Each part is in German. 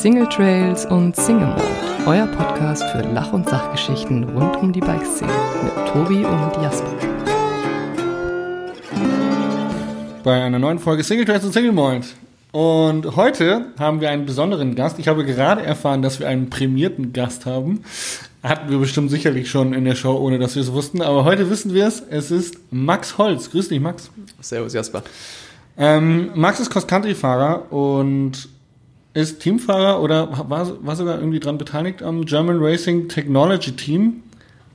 Single Trails und Single Mode, euer Podcast für Lach- und Sachgeschichten rund um die Bikeszene mit Tobi und Jasper. Bei einer neuen Folge Single Trails und Single Mode. Und heute haben wir einen besonderen Gast. Ich habe gerade erfahren, dass wir einen prämierten Gast haben. Hatten wir bestimmt sicherlich schon in der Show, ohne dass wir es wussten. Aber heute wissen wir es. Es ist Max Holz. Grüß dich, Max. Servus, Jasper. Ähm, Max ist Cross-Country-Fahrer und ist Teamfahrer oder war, war sogar irgendwie dran beteiligt am German Racing Technology Team.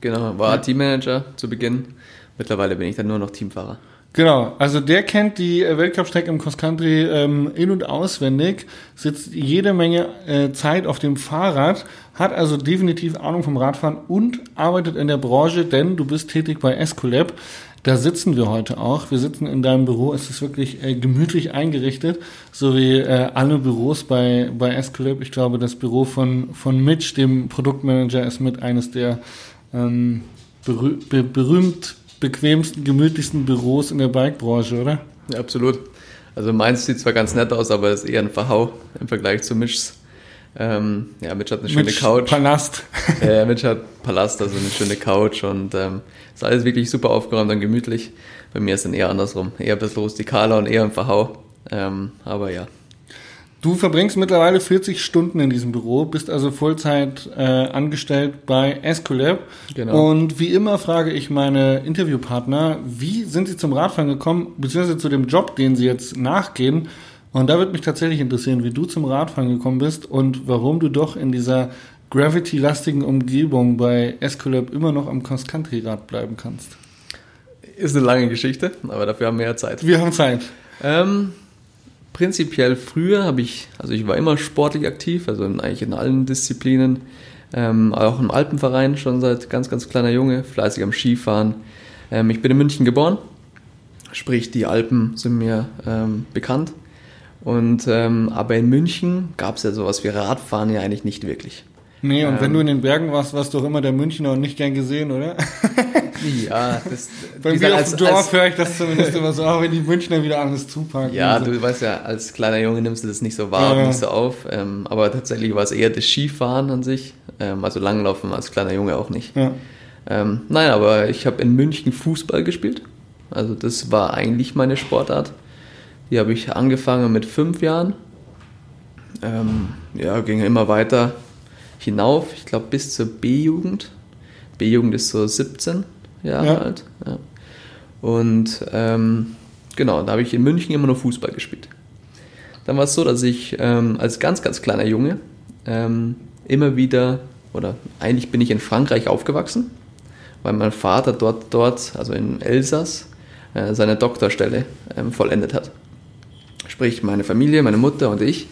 Genau, war ja. Teammanager zu Beginn. Mittlerweile bin ich dann nur noch Teamfahrer. Genau, also der kennt die Weltcup-Strecke im Cross-Country ähm, in- und auswendig, sitzt jede Menge äh, Zeit auf dem Fahrrad, hat also definitiv Ahnung vom Radfahren und arbeitet in der Branche, denn du bist tätig bei Escolab. Da sitzen wir heute auch. Wir sitzen in deinem Büro. Es ist wirklich äh, gemütlich eingerichtet, so wie äh, alle Büros bei, bei Escolab. Ich glaube, das Büro von, von Mitch, dem Produktmanager, ist mit eines der ähm, berüh be berühmt bequemsten, gemütlichsten Büros in der Bikebranche, oder? Ja, absolut. Also meins sieht zwar ganz nett aus, aber ist eher ein Verhau im Vergleich zu Mitchs. Ähm, ja, Mitch hat eine schöne Mitch Couch. Palast. Ja, Mitch hat Palast, also eine schöne Couch und ähm, ist alles wirklich super aufgeräumt und gemütlich. Bei mir ist dann eher andersrum. Eher ein bisschen rustikaler und eher ein Verhau. Ähm, aber ja. Du verbringst mittlerweile 40 Stunden in diesem Büro, bist also Vollzeit äh, angestellt bei Escolab. Genau. Und wie immer frage ich meine Interviewpartner, wie sind sie zum Radfahren gekommen, beziehungsweise zu dem Job, den sie jetzt nachgehen? Und da würde mich tatsächlich interessieren, wie du zum Radfahren gekommen bist und warum du doch in dieser Gravity-lastigen Umgebung bei Escolab immer noch am Cross-Country-Rad bleiben kannst. Ist eine lange Geschichte, aber dafür haben wir ja Zeit. Wir haben Zeit. Ähm, prinzipiell früher habe ich, also ich war immer sportlich aktiv, also in, eigentlich in allen Disziplinen, ähm, auch im Alpenverein schon seit ganz, ganz kleiner Junge, fleißig am Skifahren. Ähm, ich bin in München geboren, sprich die Alpen sind mir ähm, bekannt. Und ähm, aber in München gab es ja sowas wie Radfahren ja eigentlich nicht wirklich. Nee, und wenn du in den Bergen warst, warst du auch immer der Münchner und nicht gern gesehen, oder? Ja, das Bei mir auf dem Dorf höre ich das zumindest immer so, auch wenn die Münchner wieder alles zupacken. Ja, so. du weißt ja, als kleiner Junge nimmst du das nicht so wahr, ja. nicht so auf. Ähm, aber tatsächlich war es eher das Skifahren an sich. Ähm, also Langlaufen als kleiner Junge auch nicht. Ja. Ähm, nein, aber ich habe in München Fußball gespielt. Also das war eigentlich meine Sportart. Die habe ich angefangen mit fünf Jahren. Ähm, ja, ging immer weiter hinauf. Ich glaube bis zur B-Jugend. B-Jugend ist so 17 Jahre Ja. alt. Ja. Und ähm, genau, da habe ich in München immer nur Fußball gespielt. Dann war es so, dass ich ähm, als ganz, ganz kleiner Junge ähm, immer wieder, oder eigentlich bin ich in Frankreich aufgewachsen, weil mein Vater dort, dort also in Elsass, äh, seine Doktorstelle ähm, vollendet hat. Sprich, meine Familie, meine Mutter und ich,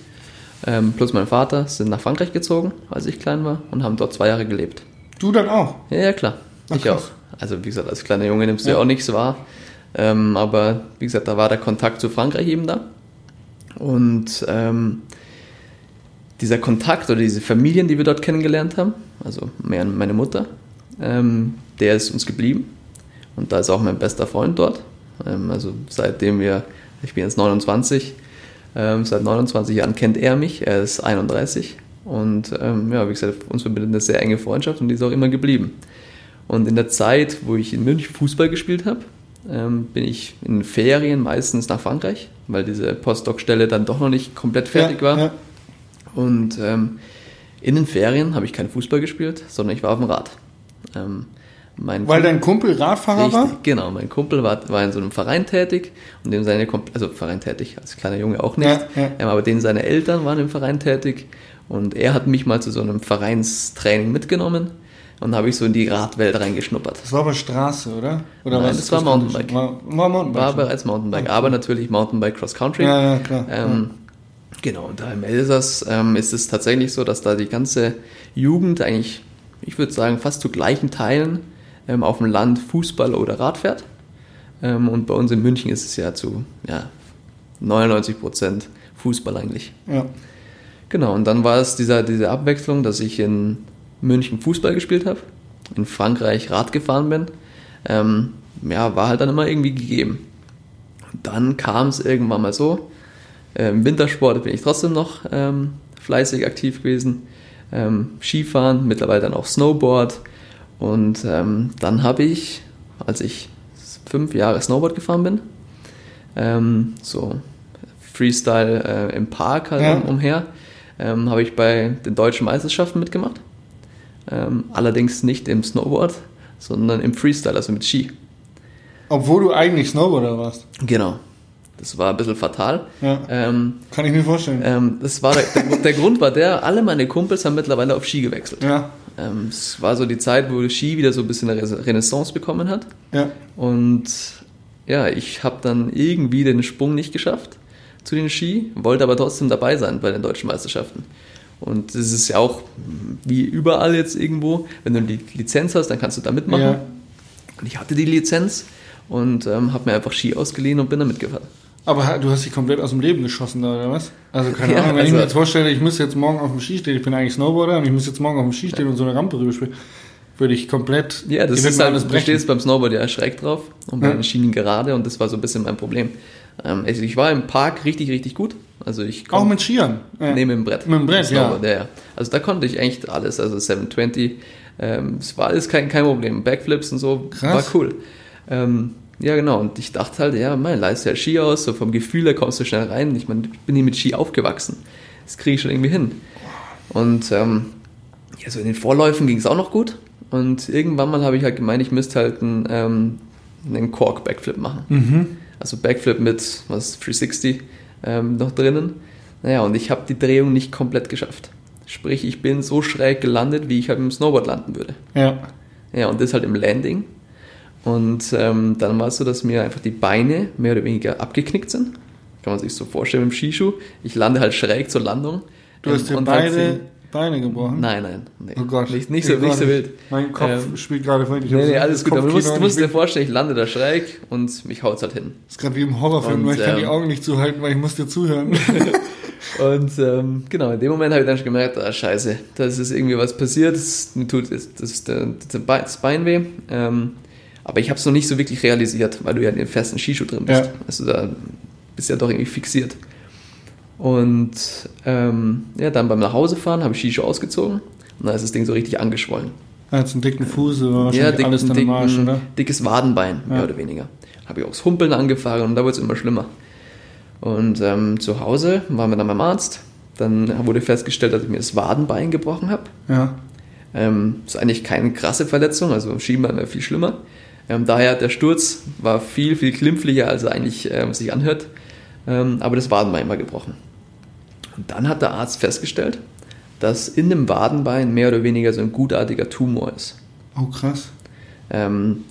ähm, plus mein Vater, sind nach Frankreich gezogen, als ich klein war, und haben dort zwei Jahre gelebt. Du dann auch. Ja, ja klar. Ach, ich krass. auch. Also wie gesagt, als kleiner Junge nimmst du Ja. ja auch nichts wahr. Ähm, aber wie gesagt, da war der Kontakt zu Frankreich eben da. Und ähm, dieser Kontakt oder diese Familien, die wir dort kennengelernt haben, also mehr meine Mutter, ähm, der ist uns geblieben. Und da ist auch mein bester Freund dort. Ähm, also seitdem wir, ich bin jetzt 29, ähm, seit 29 Jahren kennt er mich, er ist 31. Und ähm, ja, wie gesagt, uns verbindet eine sehr enge Freundschaft und die ist auch immer geblieben. Und in der Zeit, wo ich in München Fußball gespielt habe, ähm, bin ich in Ferien meistens nach Frankreich, weil diese Postdoc-Stelle dann doch noch nicht komplett fertig ja, war. Ja. Und ähm, in den Ferien habe ich keinen Fußball gespielt, sondern ich war auf dem Rad. Ähm, mein Weil dein Kumpel Radfahrer Richtig, war? genau. Mein Kumpel war, war in so einem Verein tätig und dem seine, also Verein tätig, als kleiner Junge auch nicht, Ja, ja. Ähm, aber den seine Eltern waren im Verein tätig und er hat mich mal zu so einem Vereinstraining mitgenommen und habe ich so in die Radwelt reingeschnuppert. Das war aber Straße, oder? oder Nein, was das war Mountainbike. War, war Mountainbike. War bereits Mountainbike, aber natürlich Mountainbike Cross Country. Ja, ja, klar. Ähm, Genau, und da im Elsass ähm, ist es tatsächlich so, dass da die ganze Jugend eigentlich, ich würde sagen, fast zu gleichen Teilen ähm, auf dem Land Fußball oder Rad fährt. Ähm, und bei uns in München ist es ja zu ja, 99 Prozent Fußball eigentlich. ja. Genau, und dann war es dieser, diese Abwechslung, dass ich in München Fußball gespielt habe, in Frankreich Rad gefahren bin. Ähm, ja, war halt dann immer irgendwie gegeben. Und dann kam es irgendwann mal so, äh, im Wintersport bin ich trotzdem noch ähm, fleißig aktiv gewesen. Ähm, Skifahren, mittlerweile dann auch Snowboard. Und ähm, dann habe ich, als ich fünf Jahre Snowboard gefahren bin, ähm, so Freestyle äh, im Park halt Ja. um, umher, ähm, habe ich bei den deutschen Meisterschaften mitgemacht. Ähm, allerdings nicht im Snowboard, sondern im Freestyle, also mit Ski. Obwohl du eigentlich Snowboarder warst. Genau. Das war ein bisschen fatal. Ja. Ähm, Kann ich mir vorstellen. ähm, das war der, der, der Grund war der, alle meine Kumpels haben mittlerweile auf Ski gewechselt. Ja. Ähm, es war so die Zeit, wo Ski wieder so ein bisschen eine Re- Renaissance bekommen hat. Ja. Und ja, ich habe dann irgendwie den Sprung nicht geschafft zu den Ski, wollte aber trotzdem dabei sein bei den deutschen Meisterschaften. Und das ist ja auch wie überall jetzt irgendwo, wenn du die Lizenz hast, dann kannst du da mitmachen. Ja. Und ich hatte die Lizenz und ähm, habe mir einfach Ski ausgeliehen und bin da mitgefahren. Aber du hast dich komplett aus dem Leben geschossen oder was? Also keine Ja, Ahnung, wenn ich also- mir jetzt vorstelle, ich müsste jetzt morgen auf dem Ski stehen, ich bin eigentlich Snowboarder und ich muss jetzt morgen auf dem Ski stehen und so eine Rampe rüberspringen, würde ich komplett, Ja, das ich ist halt, alles du stehst beim Snowboard ja schräg drauf und bei Ja. den Schienen gerade und das war so ein bisschen mein Problem. Ähm, also ich war im Park richtig, richtig gut. Also ich Auch mit Skiern. Ja. Nee, mit dem Brett. Mit dem Brett, ja. Ja. ja. Also da konnte ich echt alles, also 720, ähm, es war alles kein, kein Problem. Backflips und so, Krass. war cool. Ähm, ja, genau. Und ich dachte halt, ja, mein, leist ja Ski aus, so vom Gefühl her kommst du schnell rein. Ich meine, ich bin hier mit Ski aufgewachsen. Das kriege ich schon irgendwie hin. Und ähm, ja, so in den Vorläufen ging es auch noch gut. Und irgendwann mal habe ich halt gemeint, ich müsste halt einen, ähm, einen Cork-Backflip machen. Mhm. Also Backflip mit was 360 ähm, noch drinnen. Naja, und ich habe die Drehung nicht komplett geschafft. Sprich, ich bin so schräg gelandet, wie ich halt im Snowboard landen würde. Ja. Ja, und das halt im Landing. Und ähm, dann war es so, dass mir einfach die Beine mehr oder weniger abgeknickt sind. Kann man sich so vorstellen mit dem Skischuh. Ich lande halt schräg zur Landung. Du hast dir und halt beide Beine gebrochen. Nein, nein. Nee. Oh Gott. Nicht, nicht, so, nicht so wild. Mein Kopf Ähm, spielt gerade völlig. Nee, nee, alles gut. Aber du musst, du musst dir vorstellen, ich lande da schräg und mich haut's halt hin. Das ist gerade wie im Horrorfilm, Und, nur ich kann die ähm, Augen nicht zuhalten, weil ich muss dir zuhören. Und ähm, genau, in dem Moment habe ich dann schon gemerkt, ah, scheiße, da ist irgendwie was passiert, das, mir tut das, das, das, das Bein weh. Ähm, aber ich habe es noch nicht so wirklich realisiert, weil du ja in dem festen Skischuh drin bist. Ja. Also da bist du ja doch irgendwie fixiert. Und ähm, ja, dann beim Nachhausefahren habe ich Skischuh ausgezogen und dann ist das Ding so richtig angeschwollen. Hat einen dicken Fuß, Ja, wahrscheinlich dick, alles dicken, oder? dickes Wadenbein, mehr Ja. oder weniger. Habe ich auch das Humpeln angefangen und da wurde es immer schlimmer. Und ähm, zu Hause waren wir dann beim Arzt. Dann wurde festgestellt, dass ich mir das Wadenbein gebrochen habe. Ja. Ähm, ist eigentlich keine krasse Verletzung, also im Schienbein wäre viel schlimmer. Ähm, daher der Sturz war viel, viel glimpflicher, als er eigentlich ähm, sich anhört. Ähm, aber das Wadenbein war gebrochen. Und dann hat der Arzt festgestellt, dass in dem Wadenbein mehr oder weniger so ein gutartiger Tumor ist. Oh, krass. Ähm,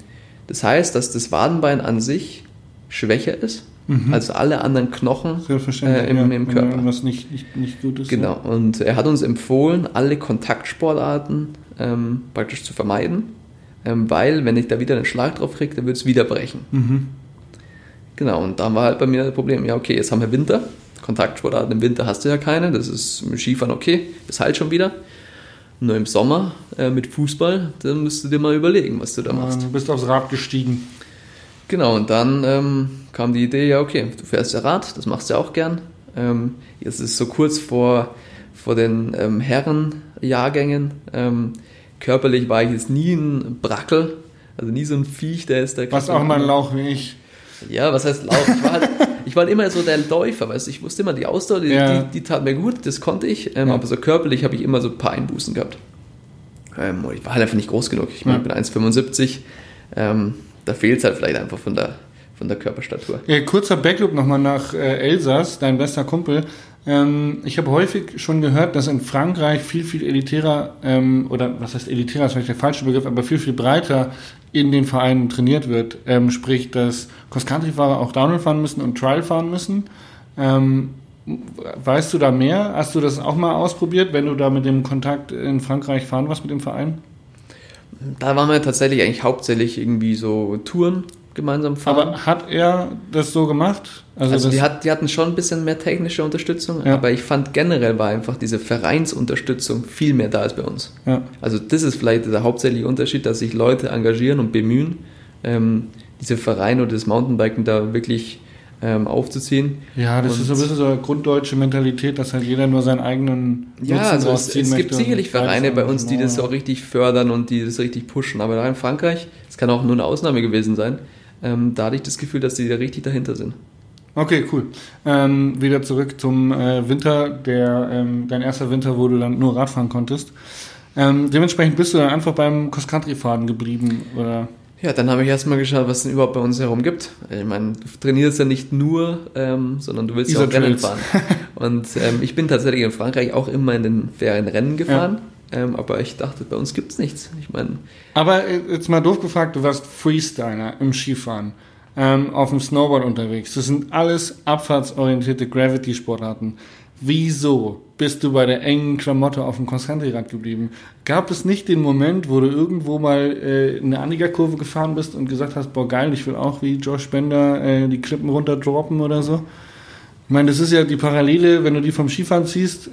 das heißt, dass das Wadenbein an sich schwächer ist als alle anderen Knochen äh, im, im Körper. irgendwas nicht, nicht, nicht gut ist. Genau, und er hat uns empfohlen, alle Kontaktsportarten ähm, praktisch zu vermeiden, ähm, weil wenn ich da wieder einen Schlag drauf kriege, dann wird es wieder brechen. Mhm. Genau, und dann war halt bei mir das Problem, ja okay, jetzt haben wir Winter, Kontaktsportarten im Winter hast du ja keine, das ist mit Skifahren okay, das halt schon wieder. Nur im Sommer äh, mit Fußball, dann musst du dir mal überlegen, was du da machst. Du bist aufs Rad gestiegen. Genau, und dann ähm, kam die Idee, ja, okay, du fährst ja Rad, das machst du ja auch gern. Ähm, jetzt ist es so kurz vor, vor den ähm, Herrenjahrgängen. Körperlich war ich jetzt nie ein Brackel, also nie so ein Viech, der ist da. Warst auch mal ein Lauch wie ich. Ja, was heißt Lauf? Ich war, halt, ich war halt immer so der Läufer, weißt du, ich wusste immer, die Ausdauer, die, Ja. die, die tat mir gut, das konnte ich, ähm, Ja. aber so körperlich habe ich immer so ein paar Einbußen gehabt. Ähm, ich war halt einfach nicht groß genug. Ich, meine, ich bin 1,75, ähm, da fehlt es halt vielleicht einfach von der, von der Körperstatur. Ja, kurzer Backloop nochmal nach äh, Elsass, dein bester Kumpel. Ähm, ich habe häufig schon gehört, dass in Frankreich viel, viel elitärer, ähm, oder was heißt elitärer, ist vielleicht der falsche Begriff, aber viel, viel breiter in den Vereinen trainiert wird. Ähm, sprich, dass Cross-Country-Fahrer auch Downhill fahren müssen und Trial fahren müssen. Ähm, weißt du da mehr? Hast du das auch mal ausprobiert, wenn du da mit dem Kontakt in Frankreich fahren warst mit dem Verein? Da waren wir tatsächlich eigentlich hauptsächlich irgendwie so Touren gemeinsam fahren. Aber hat er das so gemacht? Also, das, die, hat, die hatten schon ein bisschen mehr technische Unterstützung, Ja. aber ich fand generell war einfach diese Vereinsunterstützung viel mehr da als bei uns. ja. Also das ist vielleicht der hauptsächliche Unterschied, dass sich Leute engagieren und bemühen, ähm, diese Vereine oder das Mountainbiken da wirklich ähm, aufzuziehen. Ja, das Und- ist so ein bisschen so eine grunddeutsche Mentalität, dass halt jeder nur seinen eigenen Ja, Nutzen also es, es gibt sicherlich Vereine bei uns, die das ja. auch richtig fördern und die das richtig pushen. Aber da in Frankreich, es kann auch nur eine Ausnahme gewesen sein, ähm, da hatte ich das Gefühl, dass die da richtig dahinter sind. Okay, cool. Ähm, wieder zurück zum äh, Winter, der ähm, dein erster Winter, wo du dann nur Radfahren konntest. Ähm, dementsprechend bist du dann einfach beim Cross-Country-Fahren geblieben, oder? Ja, dann habe ich erstmal geschaut, was es denn überhaupt bei uns herum gibt. Ich meine, du trainierst ja nicht nur, ähm, sondern du willst ja auch Rennen fahren. Und ähm, ich bin tatsächlich in Frankreich auch immer in den Ferien Rennen gefahren. Ähm, aber ich dachte, bei uns gibt's nichts. Ich meine, Aber äh, jetzt mal doof gefragt, du warst Freestyler im Skifahren, ähm, auf dem Snowboard unterwegs. Das sind alles abfahrtsorientierte Gravity-Sportarten. Wieso bist du bei der engen Klamotte auf dem Cross-Country-Rad geblieben? Gab es nicht den Moment, wo du irgendwo mal äh, eine Anliegerkurve gefahren bist und gesagt hast, boah geil, ich will auch wie Josh Bender äh, die Klippen runter droppen oder so? Ich meine, das ist ja die Parallele, wenn du die vom Skifahren ziehst,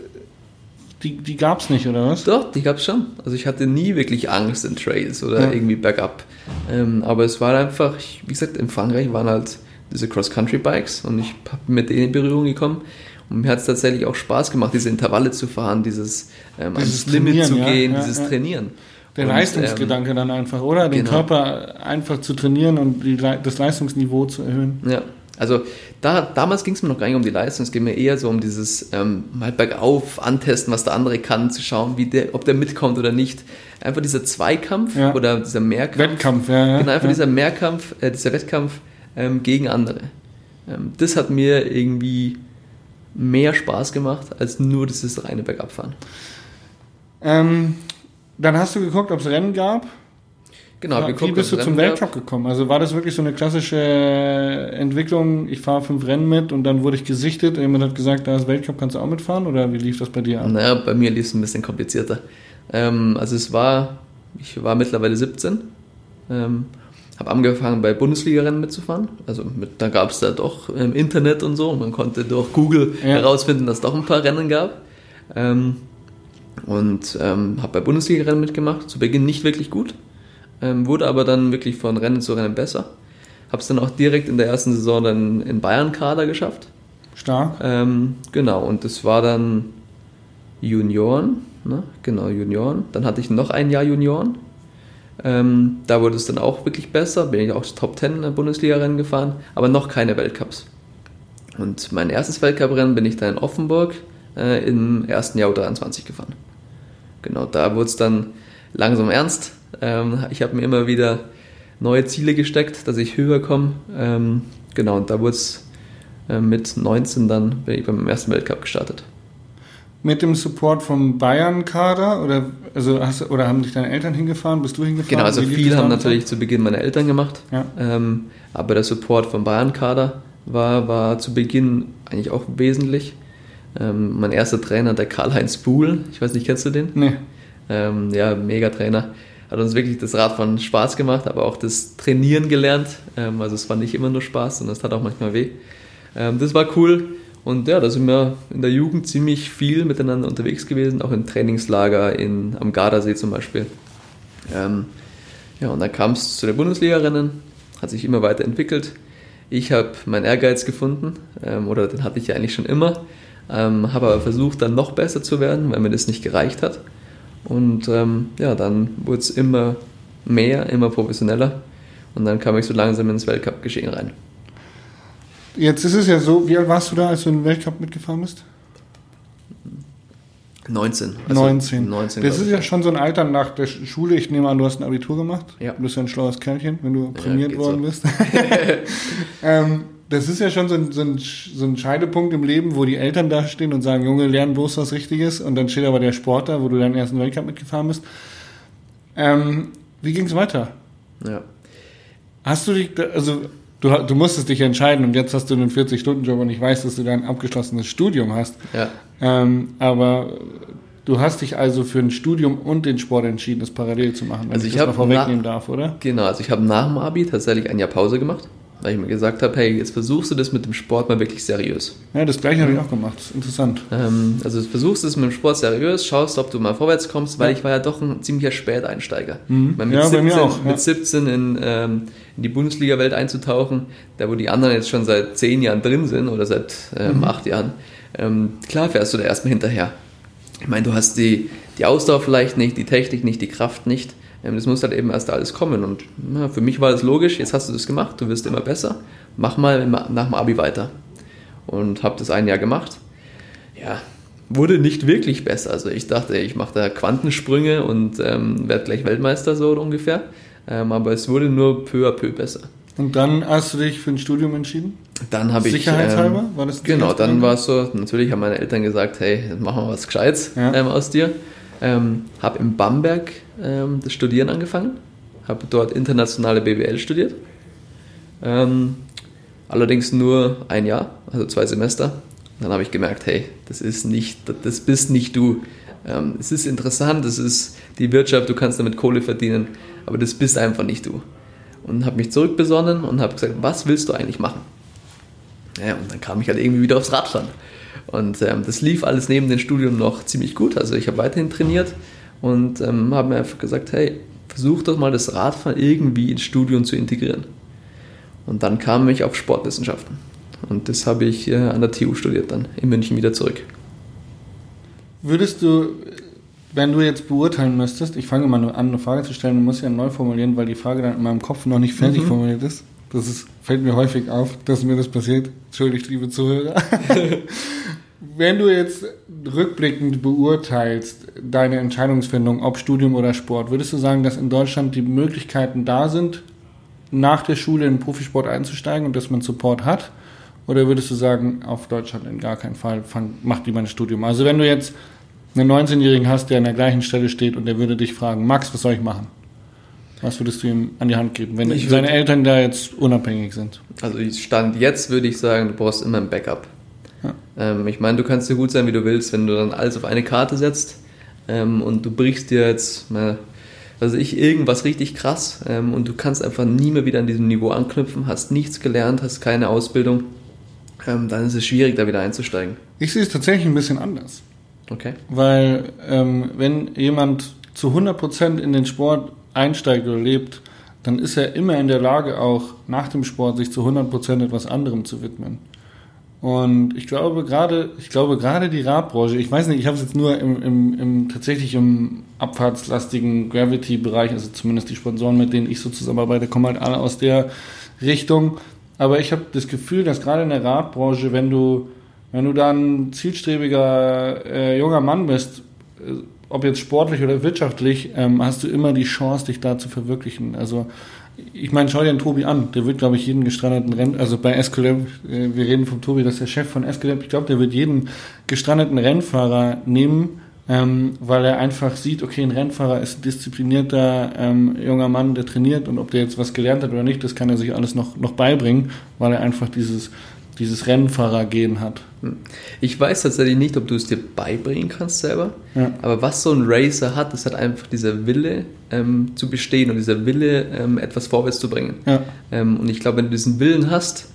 die, die gab es nicht, oder was? Doch, die gab's schon. Also ich hatte nie wirklich Angst in Trails oder Ja. irgendwie bergab. Ähm, aber es war einfach, wie gesagt, in Frankreich waren halt diese Cross-Country-Bikes und ich bin mit denen in Berührung gekommen. Und mir hat es tatsächlich auch Spaß gemacht, diese Intervalle zu fahren, dieses, ähm, Dieses Limit zu Trainieren, ja, gehen, ja, dieses. Trainieren. Der Und, Leistungsgedanke dann einfach, oder? Den genau. Körper einfach zu trainieren und die, das Leistungsniveau zu erhöhen. Ähm, ja, also da, damals ging es mir noch gar nicht um die Leistung, es ging mir eher so um dieses ähm, mal bergauf antesten, was der andere kann, zu schauen, wie der, ob der mitkommt oder nicht. Einfach dieser Zweikampf Ja. oder dieser Mehrkampf. Wettkampf, ja. ja. Genau, einfach ja. dieser Mehrkampf, äh, dieser Wettkampf ähm, gegen andere. Ähm, das hat mir irgendwie mehr Spaß gemacht, als nur dieses reine Bergabfahren. Ähm, dann hast du geguckt, ob es Rennen gab. Genau, Ja, Wie bist du es zum Weltcup gekommen? Also war das wirklich so eine klassische Entwicklung, ich fahre fünf Rennen mit und dann wurde ich gesichtet, jemand hat gesagt, da ist Weltcup, kannst du auch mitfahren? Oder wie lief das bei dir ab? Naja, bei mir lief es ein bisschen komplizierter. Ähm, also es war, ich war mittlerweile 17, ähm, habe angefangen bei Bundesliga-Rennen mitzufahren. Also mit, da gab es da doch ähm, Internet und so und man konnte durch Google Ja. herausfinden, dass es doch ein paar Rennen gab. Ähm, und ähm, habe bei Bundesliga-Rennen mitgemacht. Zu Beginn nicht wirklich gut, ähm, wurde aber dann wirklich von Rennen zu Rennen besser. Habe es dann auch direkt in der ersten Saison dann in Bayern-Kader geschafft. Stark. Ähm, genau, und das war dann Junioren, ne? genau, Junioren. Dann hatte ich noch ein Jahr Junioren. Ähm, da wurde es dann auch wirklich besser, bin ich auch Top 10 in der Bundesliga-Rennen gefahren, aber noch keine Weltcups. Und mein erstes Weltcuprennen bin ich dann in Offenburg äh, im ersten Jahr U23 gefahren. Genau, da wurde es dann langsam ernst. Ähm, ich habe mir immer wieder neue Ziele gesteckt, dass ich höher komme. Ähm, genau, und da wurde es äh, mit 19 dann bin ich beim ersten Weltcup gestartet. Mit dem Support vom Bayern-Kader? Oder, also hast, oder haben dich deine Eltern hingefahren? Bist du hingefahren? Genau, also Wie viel haben natürlich zu Beginn meine Eltern gemacht, Ja. ähm, aber der Support vom Bayern-Kader war, war zu Beginn eigentlich auch wesentlich. Ähm, mein erster Trainer, der Karl-Heinz Buhl, ich weiß nicht, kennst du den? Nee. Ähm, ja, mega Trainer. Hat uns wirklich das Radfahren Spaß gemacht, aber auch das Trainieren gelernt. Ähm, also es war nicht immer nur Spaß, sondern es tat auch manchmal weh. Ähm, das war cool. Und ja, da sind wir in der Jugend ziemlich viel miteinander unterwegs gewesen, auch in Trainingslager in, am Gardasee zum Beispiel. Ähm, ja, und dann kam es zu der Bundesliga-Rennen, hat sich immer weiterentwickelt. Ich habe meinen Ehrgeiz gefunden, ähm, oder den hatte ich ja eigentlich schon immer, ähm, habe aber versucht, dann noch besser zu werden, weil mir das nicht gereicht hat. Und ähm, ja, dann wurde es immer mehr, immer professioneller. Und dann kam ich so langsam ins Weltcup-Geschehen rein. Jetzt ist es ja so, wie alt warst du da, als du in den Weltcup mitgefahren bist? 19. also 19. 19 das ist ja schon so ein Alter nach der Sch- Schule. Ich nehme an, du hast ein Abitur gemacht. Ja. Du bist ja ein schlaues Kerlchen, wenn du prämiert geht worden so. bist. ähm, das ist ja schon so ein, so, ein, so ein Scheidepunkt im Leben, wo die Eltern da stehen und sagen, Junge, lern bloß was Richtiges. Und dann steht aber der Sport da, wo du deinen ersten Weltcup mitgefahren bist. Ähm, wie ging es weiter? Ja. Hast du dich, also du, du musstest dich entscheiden und jetzt hast du einen 40-Stunden-Job und ich weiß, dass du da ein abgeschlossenes Studium hast. ja. Ähm, aber du hast dich also für ein Studium und den Sport entschieden, das parallel zu machen, wenn Also ich, ich das mal vorwegnehmen darf, oder? Genau, also ich habe nach dem Abi tatsächlich ein Jahr Pause gemacht, weil ich mir gesagt habe, hey, jetzt versuchst du das mit dem Sport mal wirklich seriös. Ja, das gleiche habe ich auch gemacht. Das ist interessant. Ähm, also versuchst es mit dem Sport seriös, schaust, ob du mal vorwärts kommst, weil Ja. ich war ja doch ein ziemlicher Späteinsteiger. Mhm. Ja, mit, bei mir 17, auch, ja. mit 17 in, ähm, in die Bundesliga-Welt einzutauchen, da wo die anderen jetzt schon seit zehn Jahren drin sind oder seit ähm, mhm. acht Jahren, ähm, klar fährst du da erstmal hinterher. Ich meine, du hast die, die Ausdauer vielleicht nicht, die Technik nicht, die Kraft nicht. Ähm, das muss halt eben erst alles kommen. Und na, für mich war das logisch, jetzt hast du das gemacht, du wirst immer besser, mach mal nach dem Abi weiter. Und habe das ein Jahr gemacht. Ja, wurde nicht wirklich besser. Also ich dachte, ich mache da Quantensprünge und ähm, werde gleich Weltmeister so ungefähr. Ähm, aber es wurde nur peu à peu besser. Und dann hast du dich für ein Studium entschieden? Dann habe ich. Sicherheitshalber? Ähm, war das Genau, dann war es so, natürlich haben meine Eltern gesagt, hey, machen wir was Gescheites ja. ähm, aus dir. Ähm, habe in Bamberg ähm, das Studieren angefangen, habe dort internationale BWL studiert. Ähm, allerdings nur ein Jahr, also zwei Semester. Dann habe ich gemerkt, hey, das ist nicht, das bist nicht du. Ähm, es ist interessant, es ist die Wirtschaft, du kannst damit Kohle verdienen, aber das bist einfach nicht du. Und habe mich zurückbesonnen und habe gesagt, was willst du eigentlich machen? Ja, und dann kam ich halt irgendwie wieder aufs Radfahren. Und ähm, das lief alles neben dem Studium noch ziemlich gut. Also ich habe weiterhin trainiert und ähm, habe mir einfach gesagt, hey, versuch doch mal das Radfahren irgendwie ins Studium zu integrieren. Und dann kam ich auf Sportwissenschaften. Und das habe ich äh, an der TU studiert dann, in München wieder zurück. Würdest du, wenn du jetzt beurteilen müsstest, ich fange mal an, eine Frage zu stellen, du musst ja neu formulieren, weil die Frage dann in meinem Kopf noch nicht fertig mhm. formuliert ist. Das ist, fällt mir häufig auf, dass mir das passiert. Entschuldigt, liebe Zuhörer. wenn du jetzt rückblickend beurteilst, deine Entscheidungsfindung, ob Studium oder Sport, würdest du sagen, dass in Deutschland die Möglichkeiten da sind, nach der Schule in den Profisport einzusteigen und dass man Support hat? Oder würdest du sagen, auf Deutschland in gar keinen Fall, fang, mach lieber ein Studium? Also wenn du jetzt einen 19-Jährigen hast, der an der gleichen Stelle steht und der würde dich fragen, Max, was soll ich machen? Was würdest du ihm an die Hand geben, wenn ich seine Eltern da jetzt unabhängig sind? Also Stand jetzt würde ich sagen, du brauchst immer ein Backup. Ja. Ähm, ich meine, du kannst dir gut sein, wie du willst, wenn du dann alles auf eine Karte setzt ähm, und du brichst dir jetzt mal, also ich irgendwas richtig krass ähm, und du kannst einfach nie mehr wieder an diesem Niveau anknüpfen, hast nichts gelernt, hast keine Ausbildung ähm, dann ist es schwierig, da wieder einzusteigen. Ich sehe es tatsächlich ein bisschen anders. Okay. Weil ähm, wenn jemand zu 100% in den Sport einsteigt oder lebt, dann ist er immer in der Lage, auch nach dem Sport sich zu 100% etwas anderem zu widmen. Und ich glaube gerade, ich glaube gerade die Radbranche, ich weiß nicht, ich habe es jetzt nur im, im, im tatsächlich im abfahrtslastigen Gravity-Bereich, also zumindest die Sponsoren, mit denen ich so zusammenarbeite, kommen halt alle aus der Richtung. Aber ich habe das Gefühl, dass gerade in der Radbranche, wenn du, wenn du dann zielstrebiger äh, junger Mann bist, äh, ob jetzt sportlich oder wirtschaftlich, ähm, hast du immer die Chance, dich da zu verwirklichen. Also ich meine, schau dir den Tobi an. Der wird, glaube ich, jeden gestrandeten Renn, also bei Escalab, äh, wir reden vom Tobi, das ist der Chef von Escalab. Ich glaube, der wird jeden gestrandeten Rennfahrer nehmen ähm, weil er einfach sieht, okay, ein Rennfahrer ist ein disziplinierter ähm, junger Mann, der trainiert und ob der jetzt was gelernt hat oder nicht, das kann er sich alles noch, noch beibringen, weil er einfach dieses, dieses Rennfahrergehen hat. Hm. Ich weiß tatsächlich nicht, ob du es dir beibringen kannst selber, ja. aber was so ein Racer hat, das hat einfach dieser Wille ähm, zu bestehen und dieser Wille, ähm, etwas vorwärts zu bringen. Ja. Ähm, und ich glaube, wenn du diesen Willen hast,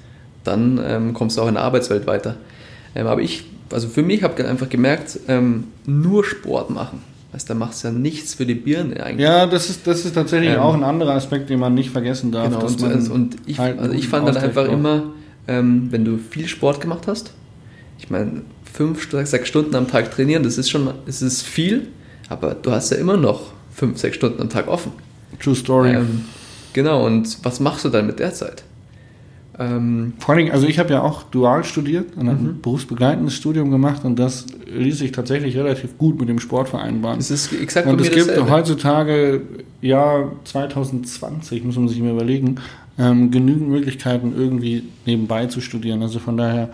dann ähm, kommst du auch in der Arbeitswelt weiter. Ähm, aber ich also für mich habe ich einfach gemerkt, ähm, nur Sport machen. Weißt, da machst du ja nichts für die Birne eigentlich. Ja, das ist, das ist tatsächlich auch ein anderer Aspekt, den man nicht vergessen darf. Genau, und, also, und, ich, halt also ich fand dann einfach braucht. immer, ähm, wenn du viel Sport gemacht hast, ich meine, fünf, sechs Stunden am Tag trainieren, das ist schon, das ist viel, aber du hast ja immer noch fünf, sechs Stunden am Tag offen. True Story. Ähm, genau, und was machst du dann mit der Zeit? Ähm, Vor allem, also ich habe ja auch dual studiert und ein mhm. berufsbegleitendes Studium gemacht und das ließ sich tatsächlich relativ gut mit dem Sport vereinbaren. Es ist exakt Und es gibt dasselbe. heutzutage, ja, 2020, muss man sich mal überlegen, ähm, genügend Möglichkeiten irgendwie nebenbei zu studieren. Also von daher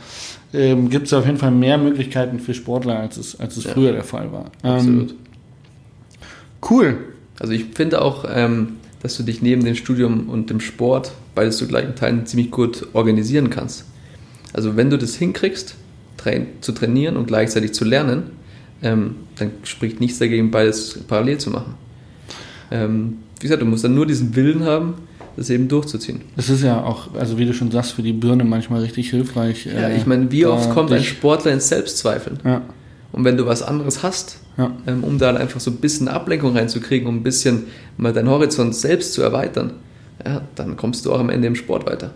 ähm, gibt es auf jeden Fall mehr Möglichkeiten für Sportler, als es, als es ja. früher der Fall war. Absolut. Ähm, cool. Also ich finde auch, ähm, dass du dich neben dem Studium und dem Sport beides zu gleichen Teilen ziemlich gut organisieren kannst. Also wenn du das hinkriegst, train zu trainieren und gleichzeitig zu lernen, ähm, dann spricht nichts dagegen, beides parallel zu machen. Ähm, wie gesagt, du musst dann nur diesen Willen haben, das eben durchzuziehen. Das ist ja auch, also wie du schon sagst, für die Birne manchmal richtig hilfreich. Ja, äh, ich meine, wie oft kommt ein Sportler ins Selbstzweifeln? Ja. Und wenn du was anderes hast, ja. ähm, um da einfach so ein bisschen Ablenkung reinzukriegen, um ein bisschen mal deinen Horizont selbst zu erweitern, ja, dann kommst du auch am Ende im Sport weiter.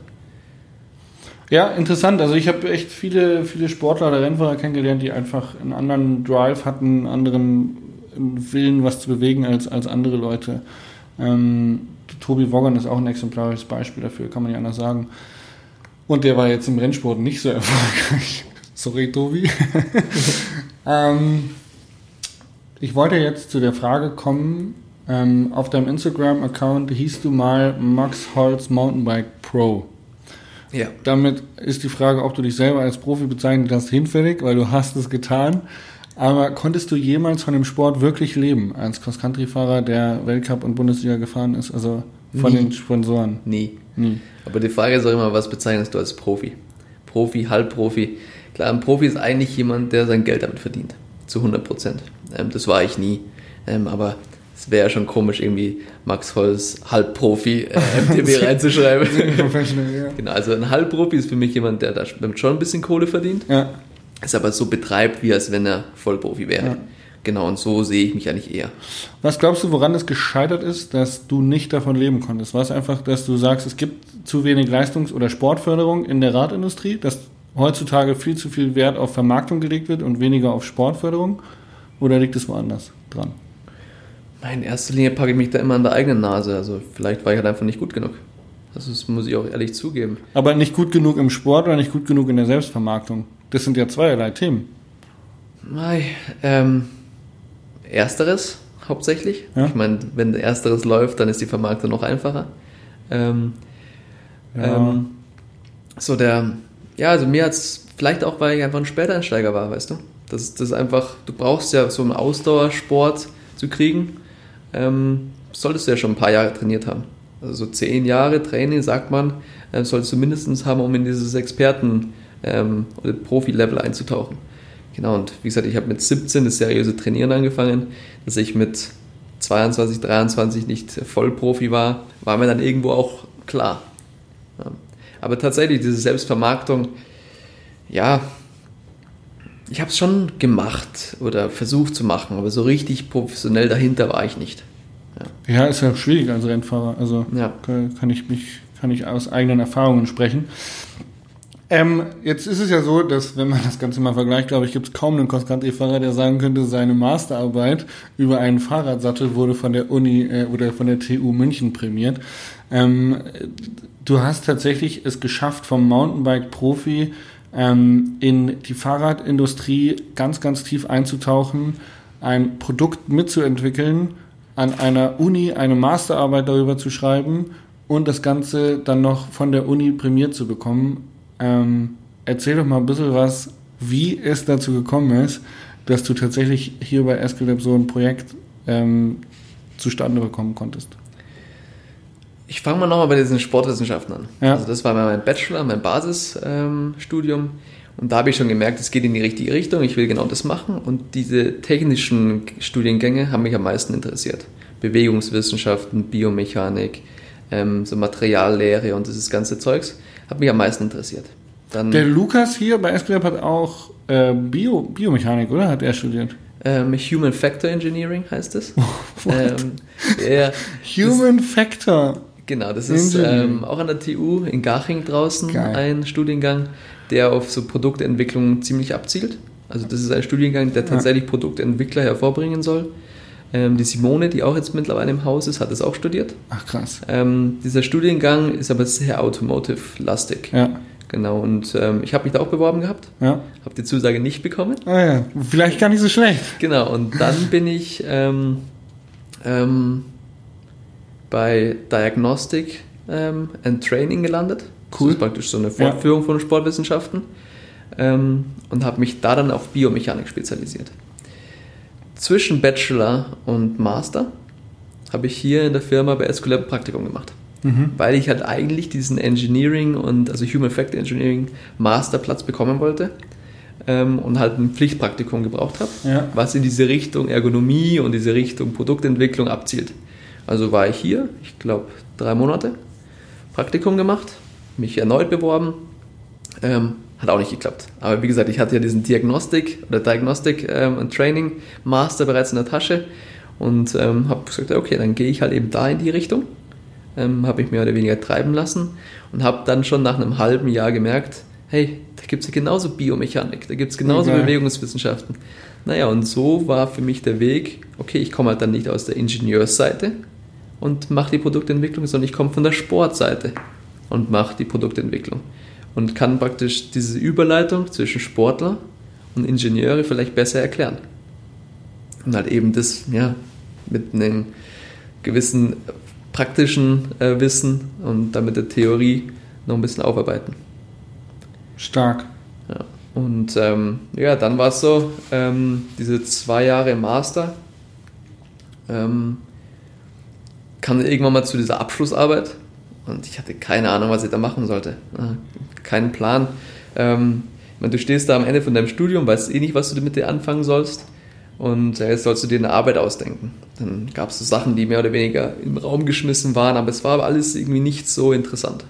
Ja, interessant. Also ich habe echt viele, viele Sportler oder Rennfahrer kennengelernt, die einfach einen anderen Drive hatten, einen anderen Willen, was zu bewegen als, als andere Leute. Ähm, Tobi Woggan ist auch ein exemplarisches Beispiel dafür, kann man nicht anders sagen. Und der war jetzt im Rennsport nicht so erfolgreich. Sorry, Tobi. ähm, ich wollte jetzt zu der Frage kommen, ähm, auf deinem Instagram-Account hieß du mal Max Holz Mountainbike Pro. Ja. Damit ist die Frage, ob du dich selber als Profi bezeichnet hast, hinfällig, weil du hast es getan. Aber konntest du jemals von dem Sport wirklich leben, als Cross-Country-Fahrer, der Weltcup und Bundesliga gefahren ist? Also von Nie. den Sponsoren? Nie. Nie. Aber die Frage ist auch immer, was bezeichnest du als Profi? Profi, Halbprofi. Klar, ein Profi ist eigentlich jemand, der sein Geld damit verdient. Zu 100 Prozent. Ähm, das war ich nie. Ähm, aber es wäre schon komisch, irgendwie Max Holz Halbprofi äh, MTB reinzuschreiben. Ja. genau, also ein Halbprofi ist für mich jemand, der da damit schon ein bisschen Kohle verdient, Ja, es aber so betreibt, wie als wenn er Vollprofi wäre. Ja. Genau, und so sehe ich mich eigentlich eher. Was glaubst du, woran es gescheitert ist, dass du nicht davon leben konntest? War es einfach, dass du sagst, es gibt zu wenig Leistungs- oder Sportförderung in der Radindustrie, dass heutzutage viel zu viel Wert auf Vermarktung gelegt wird und weniger auf Sportförderung? Oder liegt es woanders dran? In erster Linie packe ich mich da immer an der eigenen Nase. Also vielleicht war ich halt einfach nicht gut genug. Also das muss ich auch ehrlich zugeben. Aber nicht gut genug im Sport oder nicht gut genug in der Selbstvermarktung? Das sind ja zweierlei Themen. Mei, ähm, ersteres hauptsächlich. Ja. Ich meine, wenn ersteres läuft, dann ist die Vermarktung noch einfacher. Ähm, Ja. ähm, so der, ja, also mir hat's vielleicht auch, weil ich einfach ein Späteinsteiger war, weißt du. Das, das ist einfach, du brauchst ja so einen Ausdauersport zu kriegen, ähm, solltest du ja schon ein paar Jahre trainiert haben. Also so zehn Jahre Training, sagt man, äh, solltest du mindestens haben, um in dieses Experten- ähm, Profi-Level einzutauchen. Genau, und wie gesagt, ich habe mit 17 das seriöse Trainieren angefangen, dass ich mit 22, 23 nicht Vollprofi war, war mir dann irgendwo auch klar. Ja. Aber tatsächlich, diese Selbstvermarktung, ja, ich habe es schon gemacht oder versucht zu machen, aber so richtig professionell dahinter war ich nicht. Ja, ist ja schwierig als Rennfahrer. Also Ja. kann ich mich, kann ich aus eigenen Erfahrungen sprechen. Ähm, jetzt ist es ja so, dass wenn man das Ganze mal vergleicht, glaube ich, gibt es kaum einen Cross-Country-Fahrer, der sagen könnte, seine Masterarbeit über einen Fahrradsattel wurde von der Uni äh, oder von der TU München prämiert. Ähm, du hast tatsächlich es geschafft, vom Mountainbike-Profi ähm, in die Fahrradindustrie ganz, ganz tief einzutauchen, ein Produkt mitzuentwickeln, an einer Uni eine Masterarbeit darüber zu schreiben und das Ganze dann noch von der Uni prämiert zu bekommen. Ähm, erzähl doch mal ein bisschen was, wie es dazu gekommen ist, dass du tatsächlich hier bei Escalab so ein Projekt ähm, zustande bekommen konntest. Ich fange mal nochmal bei diesen Sportwissenschaften an. Ja. Also das war mein Bachelor, mein Basisstudium. und da habe ich schon gemerkt, es geht in die richtige Richtung, ich will genau das machen. Und diese technischen Studiengänge haben mich am meisten interessiert. Bewegungswissenschaften, Biomechanik, ähm, so Materiallehre und dieses ganze Zeugs hat mich am meisten interessiert. Dann Der Lukas hier bei Escalab hat auch äh, Bio, Biomechanik, oder? Hat er studiert? ähm, Human Factor Engineering heißt es. ähm, der, Human Factor. Genau, das ist ähm, auch an der TU in Garching draußen Geil. ein Studiengang, der auf so Produktentwicklung ziemlich abzielt. Also das ist ein Studiengang, der tatsächlich Produktentwickler hervorbringen soll. Ähm, die Simone, die auch jetzt mittlerweile im Haus ist, hat es auch studiert. Ach krass. Ähm, dieser Studiengang ist aber sehr automotive-lastig. Ja, Genau, und ähm, ich habe mich da auch beworben gehabt, ja. habe die Zusage nicht bekommen. Ah ja, vielleicht gar nicht so schlecht. Genau, und dann bin ich ähm, ähm, bei Diagnostic ähm, and Training gelandet. Cool. Das ist praktisch so eine Fortführung von Sportwissenschaften. Ähm, und habe mich da dann auf Biomechanik spezialisiert. Zwischen Bachelor und Master habe ich hier in der Firma bei Escolab ein Praktikum gemacht. Weil ich halt eigentlich diesen Engineering und also Human Factor Engineering Masterplatz bekommen wollte ähm, und halt ein Pflichtpraktikum gebraucht habe, Ja. was in diese Richtung Ergonomie und diese Richtung Produktentwicklung abzielt. Also war ich hier, ich glaube drei Monate, Praktikum gemacht, mich erneut beworben, ähm, hat auch nicht geklappt. Aber wie gesagt, ich hatte ja diesen Diagnostik oder Diagnostic ähm, und Training Master bereits in der Tasche und ähm, habe gesagt, okay, dann gehe ich halt eben da in die Richtung. ähm, habe ich mehr oder weniger treiben lassen und habe dann schon nach einem halben Jahr gemerkt, hey, da gibt es ja genauso Biomechanik, da gibt es genauso Okay. Bewegungswissenschaften. Naja, und so war für mich der Weg, okay, ich komme halt dann nicht aus der Ingenieursseite und mache die Produktentwicklung, sondern ich komme von der Sportseite und mache die Produktentwicklung. Und kann praktisch diese Überleitung zwischen Sportler und Ingenieure vielleicht besser erklären. Und halt eben das, ja, mit einem gewissen praktischen äh, Wissen und damit der Theorie noch ein bisschen aufarbeiten. Stark. Ja. Und ähm, ja, dann war es so, ähm, diese zwei Jahre im Master ähm, kam irgendwann mal zu dieser Abschlussarbeit und ich hatte keine Ahnung, was ich da machen sollte. Keinen Plan. Ähm, meine, du stehst da am Ende von deinem Studium, weißt eh nicht, was du mit dir anfangen sollst und äh, jetzt sollst du dir eine Arbeit ausdenken. Dann gab es so Sachen, die mehr oder weniger im Raum geschmissen waren, aber es war alles irgendwie nicht so interessant.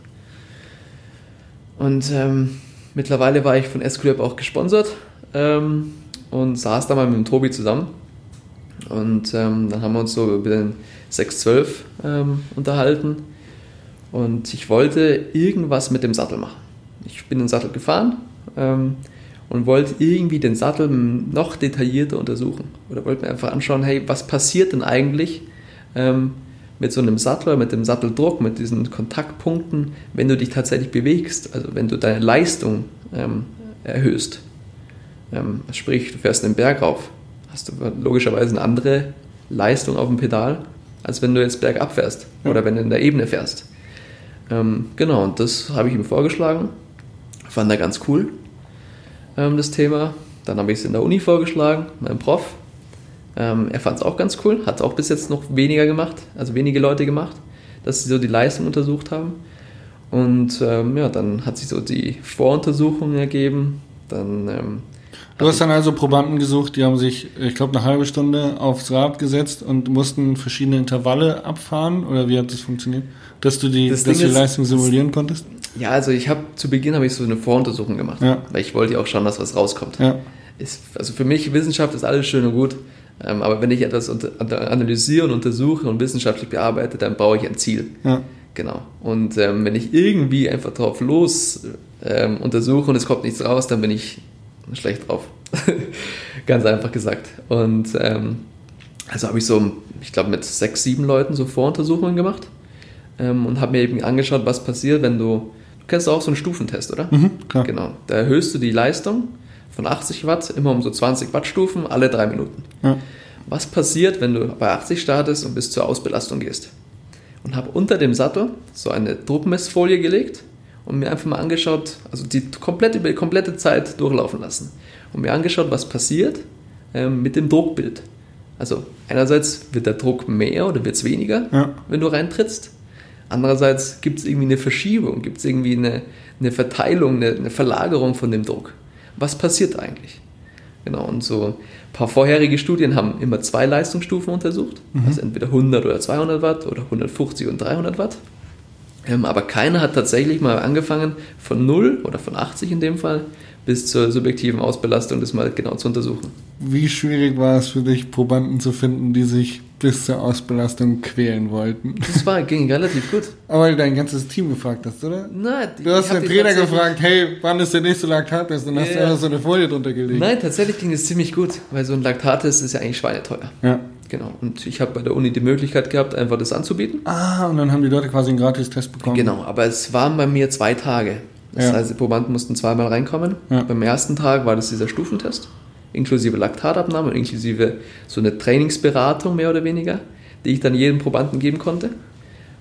Und ähm, mittlerweile war ich von S-Club auch gesponsert ähm, und saß da mal mit dem Tobi zusammen. Und ähm, dann haben wir uns so über den 612 ähm, unterhalten. Und ich wollte irgendwas mit dem Sattel machen. Ich bin den Sattel gefahren ähm, und wollte irgendwie den Sattel noch detaillierter untersuchen. Oder wollte mir einfach anschauen, hey, was passiert denn eigentlich ähm, mit so einem Sattel oder mit dem Satteldruck, mit diesen Kontaktpunkten, wenn du dich tatsächlich bewegst, also wenn du deine Leistung ähm, erhöhst. Ähm, sprich, du fährst den Berg rauf, hast du logischerweise eine andere Leistung auf dem Pedal, als wenn du jetzt bergab fährst Ja. oder wenn du in der Ebene fährst. Ähm, genau, und das habe ich ihm vorgeschlagen. Fand er ganz cool, ähm, das Thema. Dann habe ich es in der Uni vorgeschlagen, meinem Prof. Ähm, er fand es auch ganz cool, hat es auch bis jetzt noch weniger gemacht, also wenige Leute gemacht, dass sie so die Leistung untersucht haben. Und ähm, ja, dann hat sich so die Voruntersuchung ergeben. Dann ähm, Du hast dann also Probanden gesucht, die haben sich, ich glaube, eine halbe Stunde aufs Rad gesetzt und mussten verschiedene Intervalle abfahren oder wie hat das funktioniert? Dass du die, Das dass du die ist- Leistung simulieren konntest? Ja, also ich habe zu Beginn habe ich so eine Voruntersuchung gemacht, Ja. weil ich wollte ja auch schauen, dass was rauskommt. Ja. ist, also für mich Wissenschaft ist alles schön und gut, ähm, aber wenn ich etwas unter, analysiere und untersuche und wissenschaftlich bearbeite, dann brauche ich ein Ziel. Ja. Genau. Und ähm, wenn ich irgendwie einfach drauf los ähm, untersuche und es kommt nichts raus, dann bin ich schlecht drauf. Ganz einfach gesagt. Und ähm, also habe ich so, ich glaube, mit sechs, sieben Leuten so Voruntersuchungen gemacht ähm, und habe mir eben angeschaut, was passiert, wenn du, du kennst auch so einen Stufentest, oder? Mhm, klar. Genau. Da erhöhst du die Leistung von 80 Watt immer um so 20 Wattstufen alle drei Minuten. Ja. Was passiert, wenn du bei 80 startest und bis zur Ausbelastung gehst? Und habe unter dem Sattel so eine Druckmessfolie gelegt und mir einfach mal angeschaut, also die komplett über die komplette Zeit durchlaufen lassen und mir angeschaut, was passiert ähm, mit dem Druckbild. Also einerseits wird der Druck mehr oder wird es weniger, Ja. wenn du reintrittst. Andererseits gibt es irgendwie eine Verschiebung, gibt es irgendwie eine, eine Verteilung, eine, eine Verlagerung von dem Druck. Was passiert eigentlich? Genau, und so ein paar vorherige Studien haben immer zwei Leistungsstufen untersucht, also entweder 100 oder 200 Watt oder 150 und 300 Watt. Ähm, aber keiner hat tatsächlich mal angefangen, von 0 oder von 80 in dem Fall bis zur subjektiven Ausbelastung das mal genau zu untersuchen. Wie schwierig war es für dich, Probanden zu finden, die sich bis zur Ausbelastung quälen wollten? Das war, ging relativ gut. Aber du dein ganzes Team gefragt hast, oder? Die- Du hast den Trainer gefragt, hey, wann ist der nächste Laktattest? Und hast Ja. du einfach so eine Folie drunter gelegt. Nein, tatsächlich ging es ziemlich gut, weil so ein Laktattest ist ja eigentlich schweineteuer. Ja. Genau. Und ich habe bei der Uni die Möglichkeit gehabt, einfach das anzubieten. Ah, und dann haben die Leute quasi einen Gratis-Test bekommen. Genau, aber es waren bei mir zwei Tage. Das Ja. heißt, die Probanden mussten zweimal reinkommen. Ja. Beim ersten Tag war das dieser Stufentest, inklusive Laktatabnahme und inklusive so eine Trainingsberatung mehr oder weniger, die ich dann jedem Probanden geben konnte.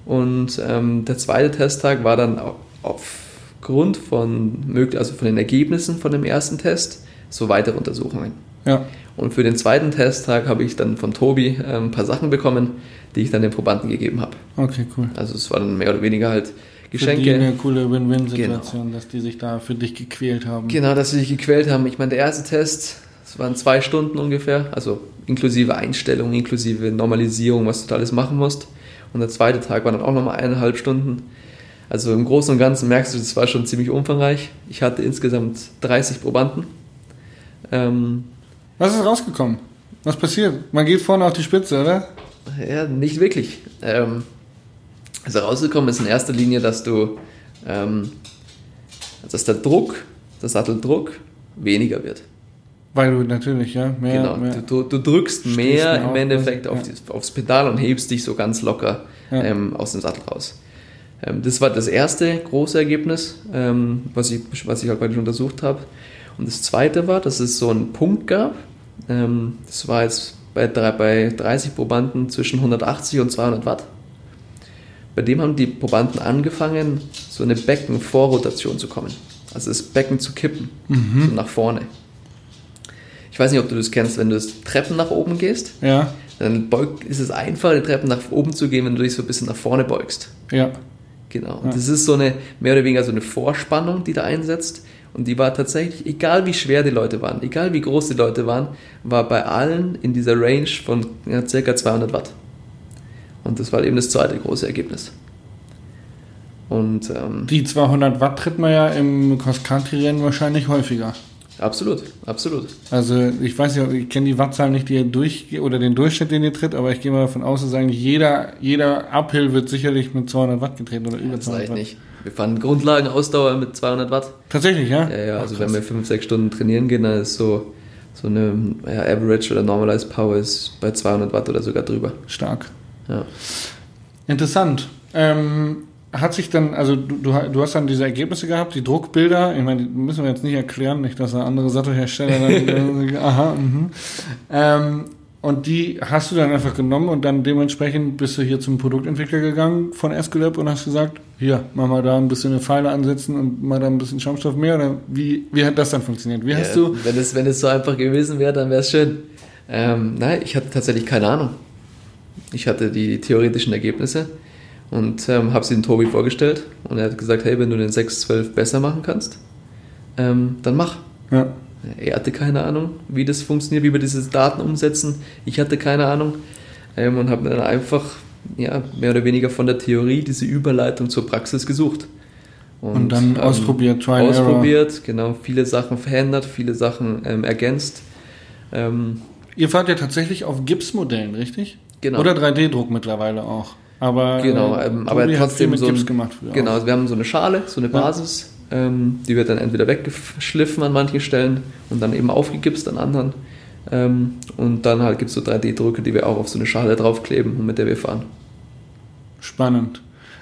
Und ähm, der zweite Testtag war dann au- aufgrund von, also von den Ergebnissen von dem ersten Test so weitere Untersuchungen. Ja. Und für den zweiten Testtag habe ich dann von Tobi ähm, ein paar Sachen bekommen, die ich dann den Probanden gegeben habe. Okay, cool. Also es war dann mehr oder weniger halt Für die Geschenke. eine coole Win-Win-Situation, dass die sich da für dich gequält haben. Genau, dass sie sich gequält haben. Ich meine, der erste Test, das waren zwei Stunden ungefähr, also inklusive Einstellung, inklusive Normalisierung, was du da alles machen musst. Und der zweite Tag war dann auch nochmal eineinhalb Stunden. Also im Großen und Ganzen merkst du, das war schon ziemlich umfangreich. Ich hatte insgesamt 30 Probanden. Ähm, Was ist rausgekommen? Was passiert? Man geht vorne auf die Spitze, oder? ja, nicht wirklich. Ähm, Also rausgekommen ist in erster Linie, dass du, ähm, dass der Druck, der Satteldruck weniger wird. Weil du natürlich, ja, mehr. genau, mehr du, du, drückst mehr im auf, Endeffekt ja. auf die, aufs Pedal und hebst dich so ganz locker Ja. ähm, aus dem Sattel raus. Ähm, das war das erste große Ergebnis, ähm, was, ich, was ich halt praktisch untersucht habe. Und das zweite war, dass es so einen Punkt gab. Ähm, das war jetzt bei, drei- bei 30 Probanden zwischen 180 und 200 Watt. Bei dem haben die Probanden angefangen, so eine Beckenvorrotation zu kommen. Also das Becken zu kippen, so nach vorne. Ich weiß nicht, ob du das kennst, wenn du das Treppen nach oben gehst, ja, dann beugt, ist es einfach, die Treppen nach oben zu gehen, wenn du dich so ein bisschen nach vorne beugst. ja. Genau. Und das ist so eine, mehr oder weniger so eine Vorspannung, die da einsetzt. Und die war tatsächlich, egal wie schwer die Leute waren, egal wie groß die Leute waren, war bei allen in dieser Range von ja, ca. 200 Watt. Und das war eben das zweite große Ergebnis. Und ähm, Die 200 Watt tritt man ja im Cross-Country-Rennen wahrscheinlich häufiger. absolut, absolut. Also ich weiß nicht, ich kenne die Wattzahl nicht, die ihr durch oder den Durchschnitt, den ihr tritt, aber ich gehe mal davon aus, dass eigentlich jeder, jeder Uphill wird sicherlich mit 200 Watt getreten oder über Das 200 reicht Watt. nicht. Wir fahren Grundlagenausdauer mit 200 Watt. Tatsächlich, ja? Ja, ja, also Ach, wenn krass. wir 5, 6 Stunden trainieren gehen, dann ist so, so eine ja, Average oder Normalized Power ist bei 200 Watt oder sogar drüber. Stark. Ja. Interessant. Ähm, hat sich dann, also du, du, hast dann diese Ergebnisse gehabt, die Druckbilder, ich meine, die müssen wir jetzt nicht erklären, nicht, dass da andere Sattelhersteller dann, aha, mhm. ähm, und die hast du dann einfach genommen und dann dementsprechend bist du hier zum Produktentwickler gegangen von Esculap und hast gesagt, hier, mach mal da ein bisschen eine Pfeile ansetzen und mal da ein bisschen Schaumstoff mehr oder wie, wie hat das dann funktioniert? Wie hast Ja, du, Wenn es, wenn es so einfach gewesen wäre, dann wäre es schön. Ähm, nein, ich hatte tatsächlich keine Ahnung. Ich hatte die theoretischen Ergebnisse und ähm, habe sie dem Tobi vorgestellt und er hat gesagt, hey, wenn du den 612 besser machen kannst, ähm, dann mach. ja, Er hatte keine Ahnung, wie das funktioniert, wie wir diese Daten umsetzen. Ich hatte keine Ahnung ähm, und habe dann einfach ja, mehr oder weniger von der Theorie diese Überleitung zur Praxis gesucht. und, dann ähm, ausprobiert, Try and Error. ausprobiert, genau, viele Sachen verändert, viele Sachen ähm, ergänzt. Ähm, Ihr fahrt ja tatsächlich auf Gipsmodellen, richtig? Genau. Oder 3D-Druck mittlerweile auch. Aber, genau, äh, ähm, aber trotzdem so Gips ein, gemacht. Genau, auch. wir haben so eine Schale, so eine Ja. Basis, ähm, die wird dann entweder weggeschliffen an manchen Stellen und dann eben aufgegipst an anderen. Ähm, und dann halt gibt es so 3D-Drücke, die wir auch auf so eine Schale draufkleben und mit der wir fahren. Spannend.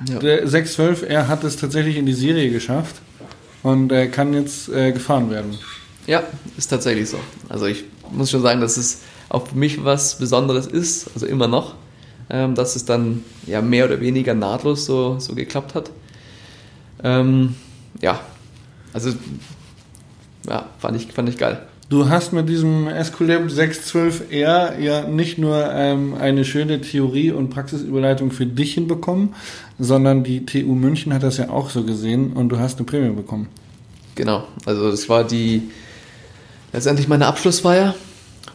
Ja. Der 612, er hat es tatsächlich in die Serie geschafft und er kann jetzt äh, gefahren werden. Ja, ist tatsächlich so. Also ich muss schon sagen, dass es auch für mich was Besonderes ist, also immer noch, ähm, dass es dann ja mehr oder weniger nahtlos so, so geklappt hat. Ähm, ja, also ja, fand ich, fand ich geil. Du hast mit diesem Esculap 612R ja nicht nur ähm, eine schöne Theorie- und Praxisüberleitung für dich hinbekommen, sondern die TU München hat das ja auch so gesehen und du hast eine Prämie bekommen. Genau, also das war die letztendlich meine Abschlussfeier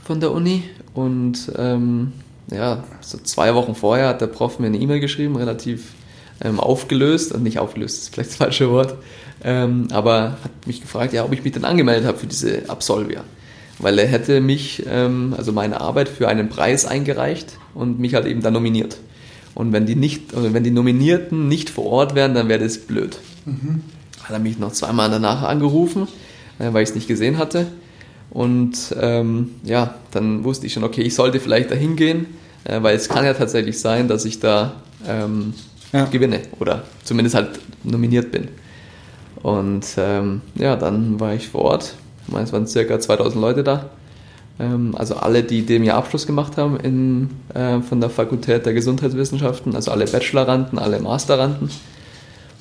von der Uni und ähm, ja, so zwei Wochen vorher hat der Prof mir eine E-Mail geschrieben, relativ ähm, aufgelöst, und nicht aufgelöst, ist vielleicht das falsche Wort, ähm, aber hat mich gefragt, ja, ob ich mich denn angemeldet habe für diese Absolvia. Weil er hätte mich, ähm, also meine Arbeit für einen Preis eingereicht und mich halt eben dann nominiert. Und wenn die nicht, also wenn die Nominierten nicht vor Ort wären, dann wäre das blöd. Hat er mich noch zweimal danach angerufen, äh, weil ich es nicht gesehen hatte. Und ähm, ja, dann wusste ich schon, okay, ich sollte vielleicht da hingehen, äh, weil es kann ja tatsächlich sein, dass ich da ähm, Ja. gewinne oder zumindest halt nominiert bin. Und ähm, ja, dann war ich vor Ort. Ich meine, es waren circa 2000 Leute da. Ähm, also alle, die dem Jahr Abschluss gemacht haben in, äh, von der Fakultät der Gesundheitswissenschaften, also alle Bacheloranden, alle Masteranden.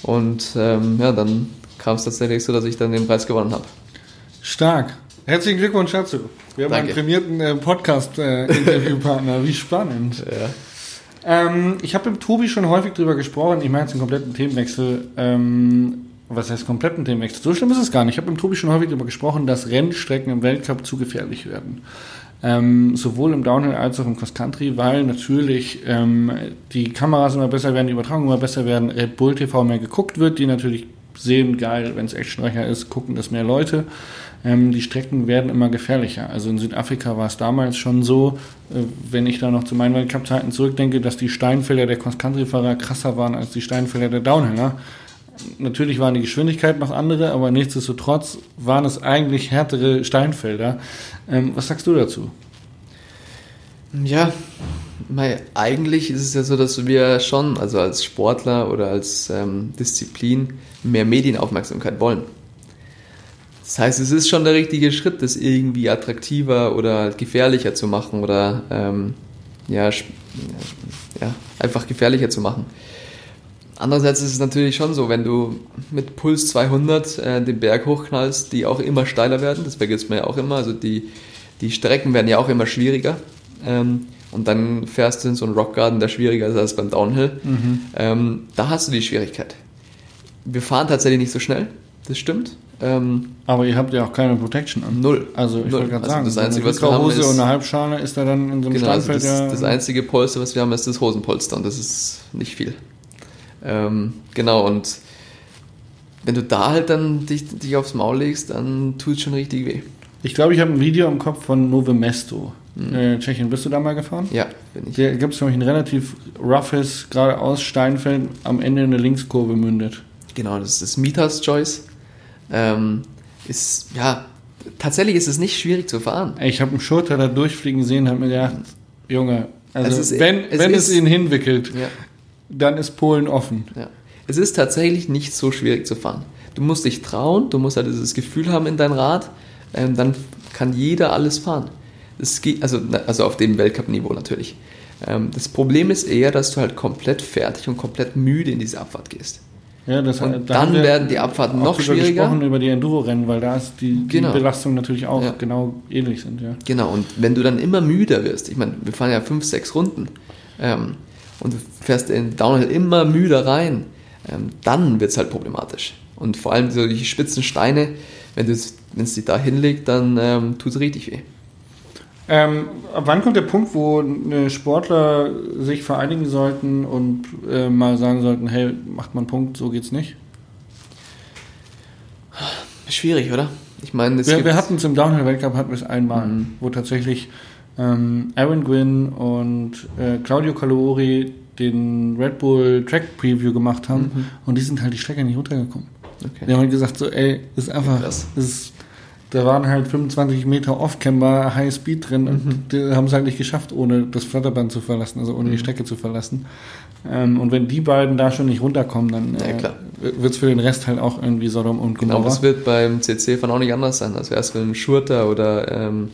Und ähm, ja, dann kam es tatsächlich so, dass ich dann den Preis gewonnen habe. Stark. Herzlichen Glückwunsch dazu. Wir haben Danke. einen prämierten äh, Podcast-Interviewpartner. Wie spannend. Ja. Ähm, ich habe mit Tobi schon häufig drüber gesprochen. Ich meine jetzt einen kompletten Themenwechsel. Ähm, was heißt kompletten Themenwechsel? So schlimm ist es gar nicht. Ich habe mit Tobi schon häufig darüber gesprochen, dass Rennstrecken im Weltcup zu gefährlich werden. Ähm, sowohl im Downhill als auch im Cross-Country, weil natürlich ähm, die Kameras immer besser werden, die Übertragungen immer besser werden, Red Bull TV mehr geguckt wird, die natürlich sehen, geil, wenn es actionreicher ist, gucken das mehr Leute. Ähm, die Strecken werden immer gefährlicher. Also in Südafrika war es damals schon so, äh, wenn ich da noch zu meinen Weltcup-Zeiten zurückdenke, dass die Steinfelder der Cross-Country-Fahrer krasser waren als die Steinfelder der Downhiller. Natürlich waren die Geschwindigkeiten noch andere, aber nichtsdestotrotz waren es eigentlich härtere Steinfelder. Ähm, was sagst du dazu? Ja, mei, eigentlich ist es ja so, dass wir schon, also als Sportler oder als ähm, Disziplin, mehr Medienaufmerksamkeit wollen. Das heißt, es ist schon der richtige Schritt, das irgendwie attraktiver oder gefährlicher zu machen oder ähm, ja, ja, einfach gefährlicher zu machen. Andererseits ist es natürlich schon so, wenn du mit Puls 200 äh, den Berg hochknallst, die auch immer steiler werden, das vergisst man ja auch immer, also die, die Strecken werden ja auch immer schwieriger. Ähm, und dann fährst du in so einen Rockgarden, der schwieriger ist als beim Downhill. Mhm. Ähm, da hast du die Schwierigkeit. Wir fahren tatsächlich nicht so schnell, das stimmt. Ähm, aber ihr habt ja auch keine Protection an. Null. Also ich wollte gerade also sagen, das Einzige, was wir haben ist, und eine Halbschale ist da dann in so einem genau, also Steinfeld das, ja... das einzige Polster, was wir haben, ist das Hosenpolster und das ist nicht viel. Ähm, genau, und wenn du da halt dann dich, dich aufs Maul legst, dann tut es schon richtig weh. Ich glaube, ich habe ein Video im Kopf von Nove Mesto. Mhm. Äh, Tschechien, bist du da mal gefahren? Ja, bin ich. Da gibt es nämlich ein relativ roughes, geradeaus Steinfeld, am Ende in eine Linkskurve mündet. Genau, das ist das Mieters Choice. Ähm, ist, ja, tatsächlich ist es nicht schwierig zu fahren. Ich habe einen Schurter da durchfliegen sehen, habe mir gedacht, Junge, also es ist, wenn, es, wenn ist, es ihn hinwickelt, ja. dann ist Polen offen. Ja. Es ist tatsächlich nicht so schwierig zu fahren. Du musst dich trauen, du musst halt dieses Gefühl haben in dein Rad, ähm, dann kann jeder alles fahren. Das geht, also, also auf dem Weltcup-Niveau natürlich. Ähm, das Problem ist eher, dass du halt komplett fertig und komplett müde in diese Abfahrt gehst. Ja, das, und da dann werden die Abfahrten noch schwieriger. gesprochen über die Enduro-Rennen, weil da ist die, die genau. Belastung natürlich auch ja. genau ähnlich sind. Ja. Genau, und wenn du dann immer müder wirst, ich meine, wir fahren ja fünf, sechs Runden ähm, und du fährst in Downhill immer müder rein, ähm, dann wird es halt problematisch. Und vor allem die spitzen Steine, wenn es dich da hinlegt, dann ähm, tut es richtig weh. Ähm, wann kommt der Punkt, wo Sportler sich vereinigen sollten und äh, mal sagen sollten, hey, macht mal einen Punkt, so geht's nicht? Schwierig, oder? Ich meine, wir, wir hatten es im Downhill-Weltcup hatten wir es einmal, mhm. wo tatsächlich ähm, Aaron Gwynn und äh, Claudio Calori den Red Bull Track Preview gemacht haben mhm. und die sind halt die Strecke nicht runtergekommen. Okay. Die haben halt gesagt so, ey, ist einfach, das ist da waren halt 25 Meter Off-Camber High Speed drin und mhm. die haben es halt nicht geschafft, ohne das Flatterband zu verlassen, also ohne mhm. die Strecke zu verlassen. Ähm, und wenn die beiden da schon nicht runterkommen, dann äh, ja, wird es für den Rest halt auch irgendwie Sodom und Gomorra. Genau, das wird beim CC von auch nicht anders sein. Also erst wenn ein Schurter oder ähm,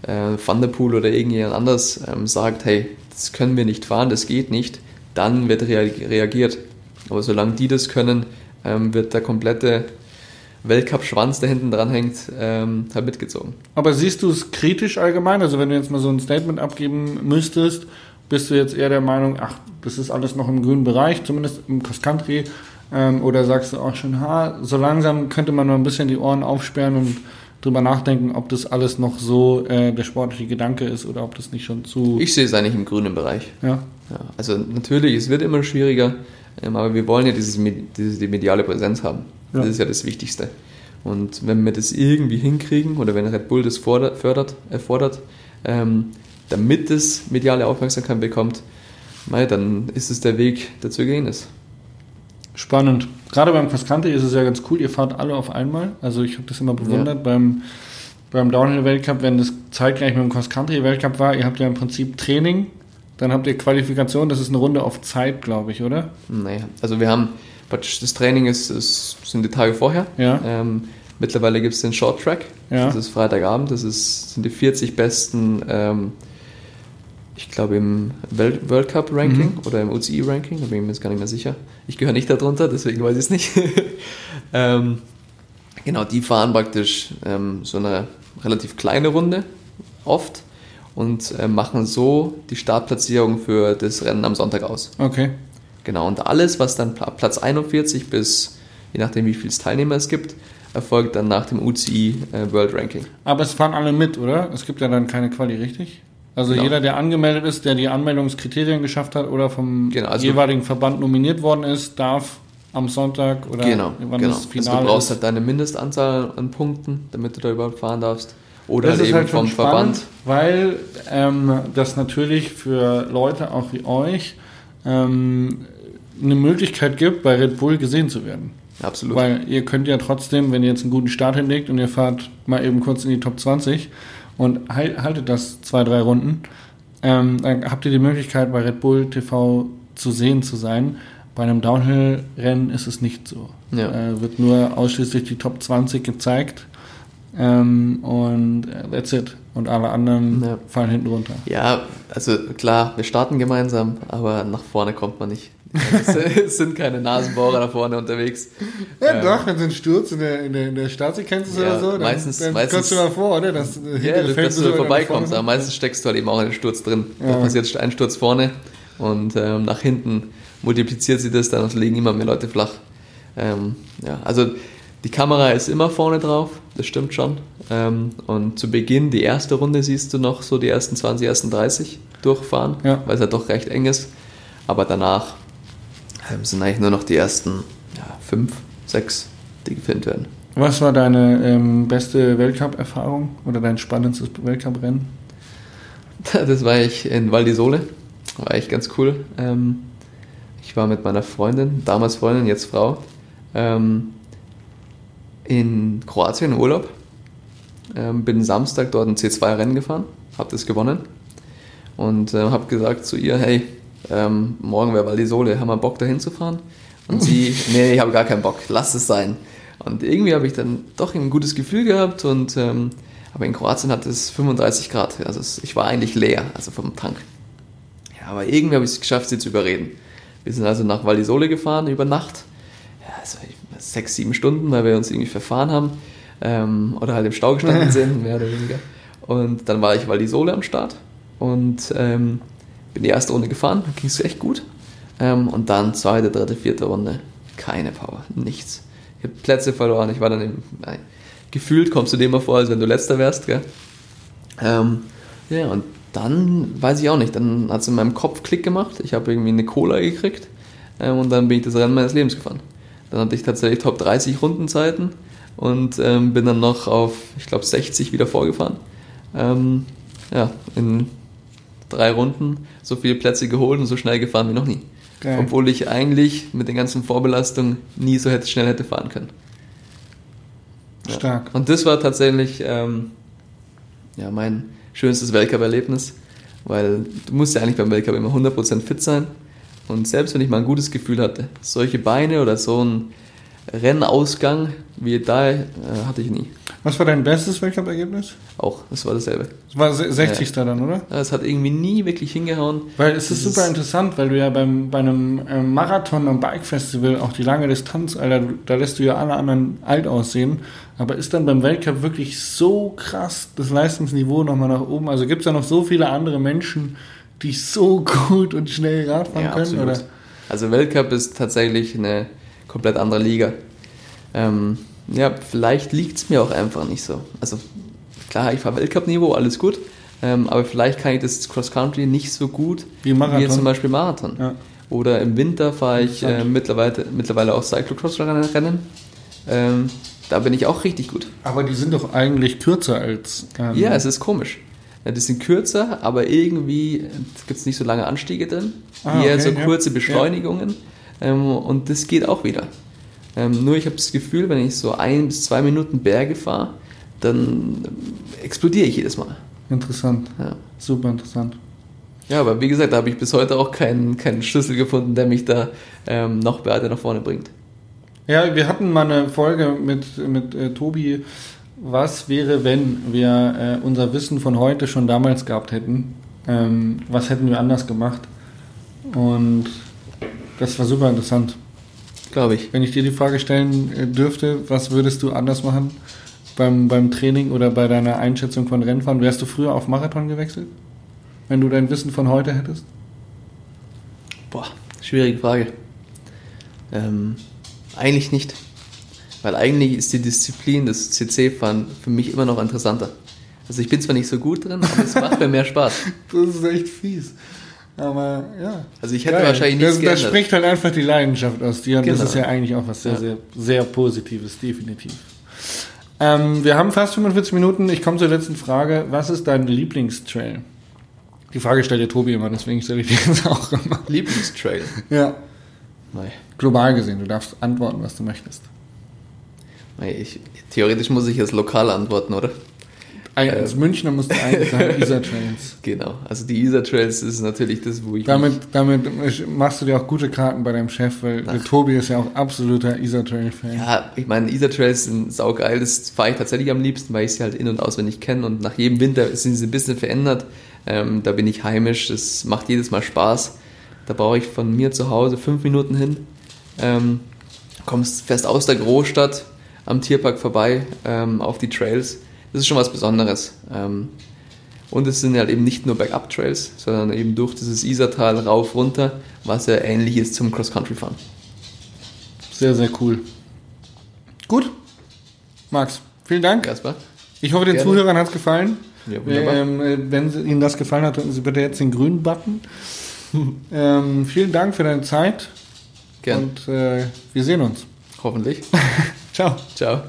äh, Van der Poel oder irgendjemand anders ähm, sagt, hey, das können wir nicht fahren, das geht nicht, dann wird reagiert. Aber solange die das können, ähm, wird der komplette Weltcup-Schwanz, der hinten dran hängt, ähm, halt mitgezogen. Aber siehst du es kritisch allgemein? Also wenn du jetzt mal so ein Statement abgeben müsstest, bist du jetzt eher der Meinung, ach, das ist alles noch im grünen Bereich, zumindest im Cross-Country, ähm, oder sagst du auch schon, ha, so langsam könnte man noch ein bisschen die Ohren aufsperren und drüber nachdenken, ob das alles noch so äh, der sportliche Gedanke ist oder ob das nicht schon zu... Ich sehe es eigentlich im grünen Bereich. Ja. ja also natürlich, es wird immer schwieriger, aber wir wollen ja dieses, diese, die mediale Präsenz haben. Ja. Das ist ja das Wichtigste. Und wenn wir das irgendwie hinkriegen oder wenn Red Bull das fordert, fördert, erfordert, ähm, damit es mediale Aufmerksamkeit bekommt, mei, dann ist es der Weg, der zu gehen ist. Spannend. Gerade beim Cross Country ist es ja ganz cool, ihr fahrt alle auf einmal. Also ich habe das immer bewundert ja. beim, beim Downhill-Weltcup, wenn das zeitgleich mit dem Cross Country-Weltcup war. Ihr habt ja im Prinzip Training, dann habt ihr Qualifikation, das ist eine Runde auf Zeit, glaube ich, oder? Naja, also wir haben das Training ist, ist, sind die Tage vorher. Ja. Ähm, mittlerweile gibt es den Short Track. Ja. Das ist Freitagabend. Das ist, sind die 40 besten, ähm, ich glaube, im World, Cup Ranking mhm. oder im UCI Ranking. Da bin ich mir jetzt gar nicht mehr sicher. Ich gehöre nicht darunter, deswegen weiß ich es nicht. ähm, genau, die fahren praktisch ähm, so eine relativ kleine Runde oft und äh, machen so die Startplatzierung für das Rennen am Sonntag aus. Okay. Genau, und alles, was dann Platz 41 bis, je nachdem wie viele Teilnehmer es gibt, erfolgt dann nach dem UCI äh, World Ranking. Aber es fahren alle mit, oder? Es gibt ja dann keine Quali, richtig? Also genau. jeder, der angemeldet ist, der die Anmeldungskriterien geschafft hat oder vom genau, also jeweiligen Verband nominiert worden ist, darf am Sonntag oder genau, wann genau. das Also Finale du brauchst ist. halt deine Mindestanzahl an Punkten, damit du da überhaupt fahren darfst. Oder das ist eben halt schon vom spannend, Verband. weil ähm, das natürlich für Leute auch wie euch ähm, eine Möglichkeit gibt, bei Red Bull gesehen zu werden. Absolut. Weil ihr könnt ja trotzdem, wenn ihr jetzt einen guten Start hinlegt und ihr fahrt mal eben kurz in die Top 20 und hal- haltet das zwei, drei Runden, ähm, dann habt ihr die Möglichkeit, bei Red Bull TV zu sehen zu sein. Bei einem Downhill-Rennen ist es nicht so. Ja. Äh, wird nur ausschließlich die Top 20 gezeigt. Ähm, und äh, that's it. Und alle anderen Ja. fallen hinten runter. Ja, also klar, wir starten gemeinsam, aber nach vorne kommt man nicht. Es es sind keine Nasenbohrer da vorne unterwegs. Ja, Ähm, doch, wenn so ein Sturz in der, in der, in der Startsequenz ist Ja, oder so, dann, meistens- dann meistens- kommst du mal vor, oder? Dass, Ja, dass, dass du vorbeikommst, aber meistens steckst du halt eben auch in den Sturz drin. Da Ja. passiert ein Sturz vorne und ähm, nach hinten multipliziert sich das dann und legen immer mehr Leute flach. Ähm, ja, also die Kamera ist immer vorne drauf, das stimmt schon. Ähm, und zu Beginn, die erste Runde siehst du noch so die ersten 20, ersten 30 durchfahren, Ja. weil es halt doch recht eng ist. Aber danach ähm, sind eigentlich nur noch die ersten ja, fünf, sechs, die gefilmt werden. Was war deine ähm, beste Weltcup-Erfahrung oder dein spannendstes Weltcup-Rennen? Das war ich in Val di Sole. War echt ganz cool. Ähm, ich war mit meiner Freundin, damals Freundin, jetzt Frau, ähm, in Kroatien im Urlaub. Ähm, bin Samstag dort ein C2-Rennen gefahren, habe das gewonnen und äh, habe gesagt zu ihr, hey, ähm, morgen wäre Val di Sole, haben wir Bock dahin zu fahren? Und sie, nee, ich habe gar keinen Bock, lass es sein. Und irgendwie habe ich dann doch ein gutes Gefühl gehabt und ähm, aber in Kroatien hat es 35 Grad, also es, ich war eigentlich leer, also vom Tank. Ja, aber irgendwie habe ich es geschafft, sie zu überreden. Wir sind also nach Val di Sole gefahren über Nacht. Ja, also ich- sechs, sieben Stunden, weil wir uns irgendwie verfahren haben. Ähm, oder halt im Stau gestanden sind, mehr oder weniger. Und dann war ich Val di Sole am Start und ähm, bin die erste Runde gefahren, ging es echt gut. Ähm, und dann zweite, dritte, vierte Runde, keine Power, nichts. Ich habe Plätze verloren, ich war dann im, nein, gefühlt kommst du dir immer vor, als wenn du letzter wärst, gell? Ähm, ja, und dann weiß ich auch nicht, dann hat es in meinem Kopf Klick gemacht. Ich habe irgendwie eine Cola gekriegt ähm, und dann bin ich das Rennen meines Lebens gefahren. Dann hatte ich tatsächlich Top 30 Rundenzeiten und ähm, bin dann noch auf, ich glaube, 60 wieder vorgefahren. Ähm, ja, in drei Runden so viele Plätze geholt und so schnell gefahren wie noch nie. Geil. Obwohl ich eigentlich mit den ganzen Vorbelastungen nie so hätte, schnell hätte fahren können. Ja. Stark. Und das war tatsächlich ähm, ja, mein schönstes Weltcup-Erlebnis, weil du musst ja eigentlich beim Weltcup immer 100% fit sein. Und selbst wenn ich mal ein gutes Gefühl hatte, solche Beine oder so ein Rennausgang wie da äh, hatte ich nie. Was war dein bestes Weltcup-Ergebnis? Auch, das war dasselbe. Das war se- 60. dann, oder? Es hat irgendwie nie wirklich hingehauen. Weil es ist Das super interessant, weil du ja beim, bei einem ähm, Marathon am Bike-Festival auch die lange Distanz, Alter, da lässt du ja alle anderen alt aussehen. Aber ist dann beim Weltcup wirklich so krass das Leistungsniveau nochmal nach oben? Also gibt es da noch so viele andere Menschen, die so gut und schnell Rad fahren Ja, können? absolut. Oder? Also Weltcup ist tatsächlich eine komplett andere Liga. Ähm, ja, vielleicht liegt es mir auch einfach nicht so. Also klar, ich fahre Weltcup-Niveau, alles gut. Ähm, aber vielleicht kann ich das Cross-Country nicht so gut Wie Marathon. wie zum Beispiel Marathon. Ja. Oder im Winter fahre ich äh, mittlerweile, mittlerweile auch Cyclocross-Rennen. Ähm, da bin ich auch richtig gut. Aber die sind doch eigentlich kürzer als. ähm, Ja, es ist komisch. Ja, die sind kürzer, aber irgendwie gibt es nicht so lange Anstiege drin. Ah, Eher okay, so ja. kurze Beschleunigungen. Ähm, und das geht auch wieder. Ähm, nur ich habe das Gefühl, wenn ich so ein bis zwei Minuten Berge fahre, dann ähm, explodiere ich jedes Mal. Interessant. Ja. Super interessant. ja, aber wie gesagt, da habe ich bis heute auch keinen, keinen Schlüssel gefunden, der mich da ähm, noch weiter nach vorne bringt. Ja, wir hatten mal eine Folge mit, mit äh, Tobi. Was wäre, wenn wir äh, unser Wissen von heute schon damals gehabt hätten? Ähm, was hätten wir anders gemacht? Und das war super interessant. Glaube ich. Wenn ich dir die Frage stellen äh, dürfte, was würdest du anders machen beim, beim Training oder bei deiner Einschätzung von Rennfahren? Wärst du früher auf Marathon gewechselt? Wenn du dein Wissen von heute hättest? Boah, schwierige Frage. Ähm, eigentlich nicht. Weil eigentlich ist die Disziplin des CC-Fahren für mich immer noch interessanter. Also ich bin zwar nicht so gut drin, aber es macht mir mehr Spaß. Das ist echt fies. Aber ja. Also ich hätte Geil. wahrscheinlich nichts das, das geändert. spricht halt einfach die Leidenschaft aus dir und das Genau. ist ja eigentlich auch was sehr, Ja. sehr, sehr Positives, definitiv. Ähm, wir haben fast 45 Minuten. Ich komme zur letzten Frage. Was ist dein Lieblingstrail? Die Frage stellt der Tobi immer, deswegen stelle ich die jetzt auch immer. Lieblingstrail. Ja, Mei. global gesehen. Du darfst antworten, was du möchtest. Ich, theoretisch muss ich jetzt lokal antworten, oder? Ein- Als Münchner musst du eigentlich sagen, Isar Trails. Genau. Also die Isar Trails ist natürlich das, wo ich Damit, damit machst du dir auch gute Karten bei deinem Chef, weil der Ach. Tobi ist ja auch absoluter Isar Trail-Fan. Ja, ich meine, Isar Trails sind saugeil, das fahre ich tatsächlich am liebsten, weil ich sie halt in- und auswendig kenne und nach jedem Winter sind sie ein bisschen verändert. Ähm, da bin ich heimisch, das macht jedes Mal Spaß. Da brauche ich von mir zu Hause fünf Minuten hin. Ähm, kommst fest aus der Großstadt am Tierpark vorbei ähm, auf die Trails. Das ist schon was Besonderes. Ähm, und es sind halt eben nicht nur Bergab-Trails, sondern eben durch dieses Isartal rauf, runter, was ja ähnlich ist zum Cross-Country-Fahren. Sehr, sehr cool. Gut. Max, vielen Dank. Jasper? Ich hoffe, den Gerne. Zuhörern hat es gefallen. Ja, wunderbar. Ähm, äh, wenn Ihnen das gefallen hat, drücken Sie bitte jetzt den grünen Button. ähm, vielen Dank für deine Zeit Gern. und äh, wir sehen uns. Hoffentlich. Ciao. Ciao.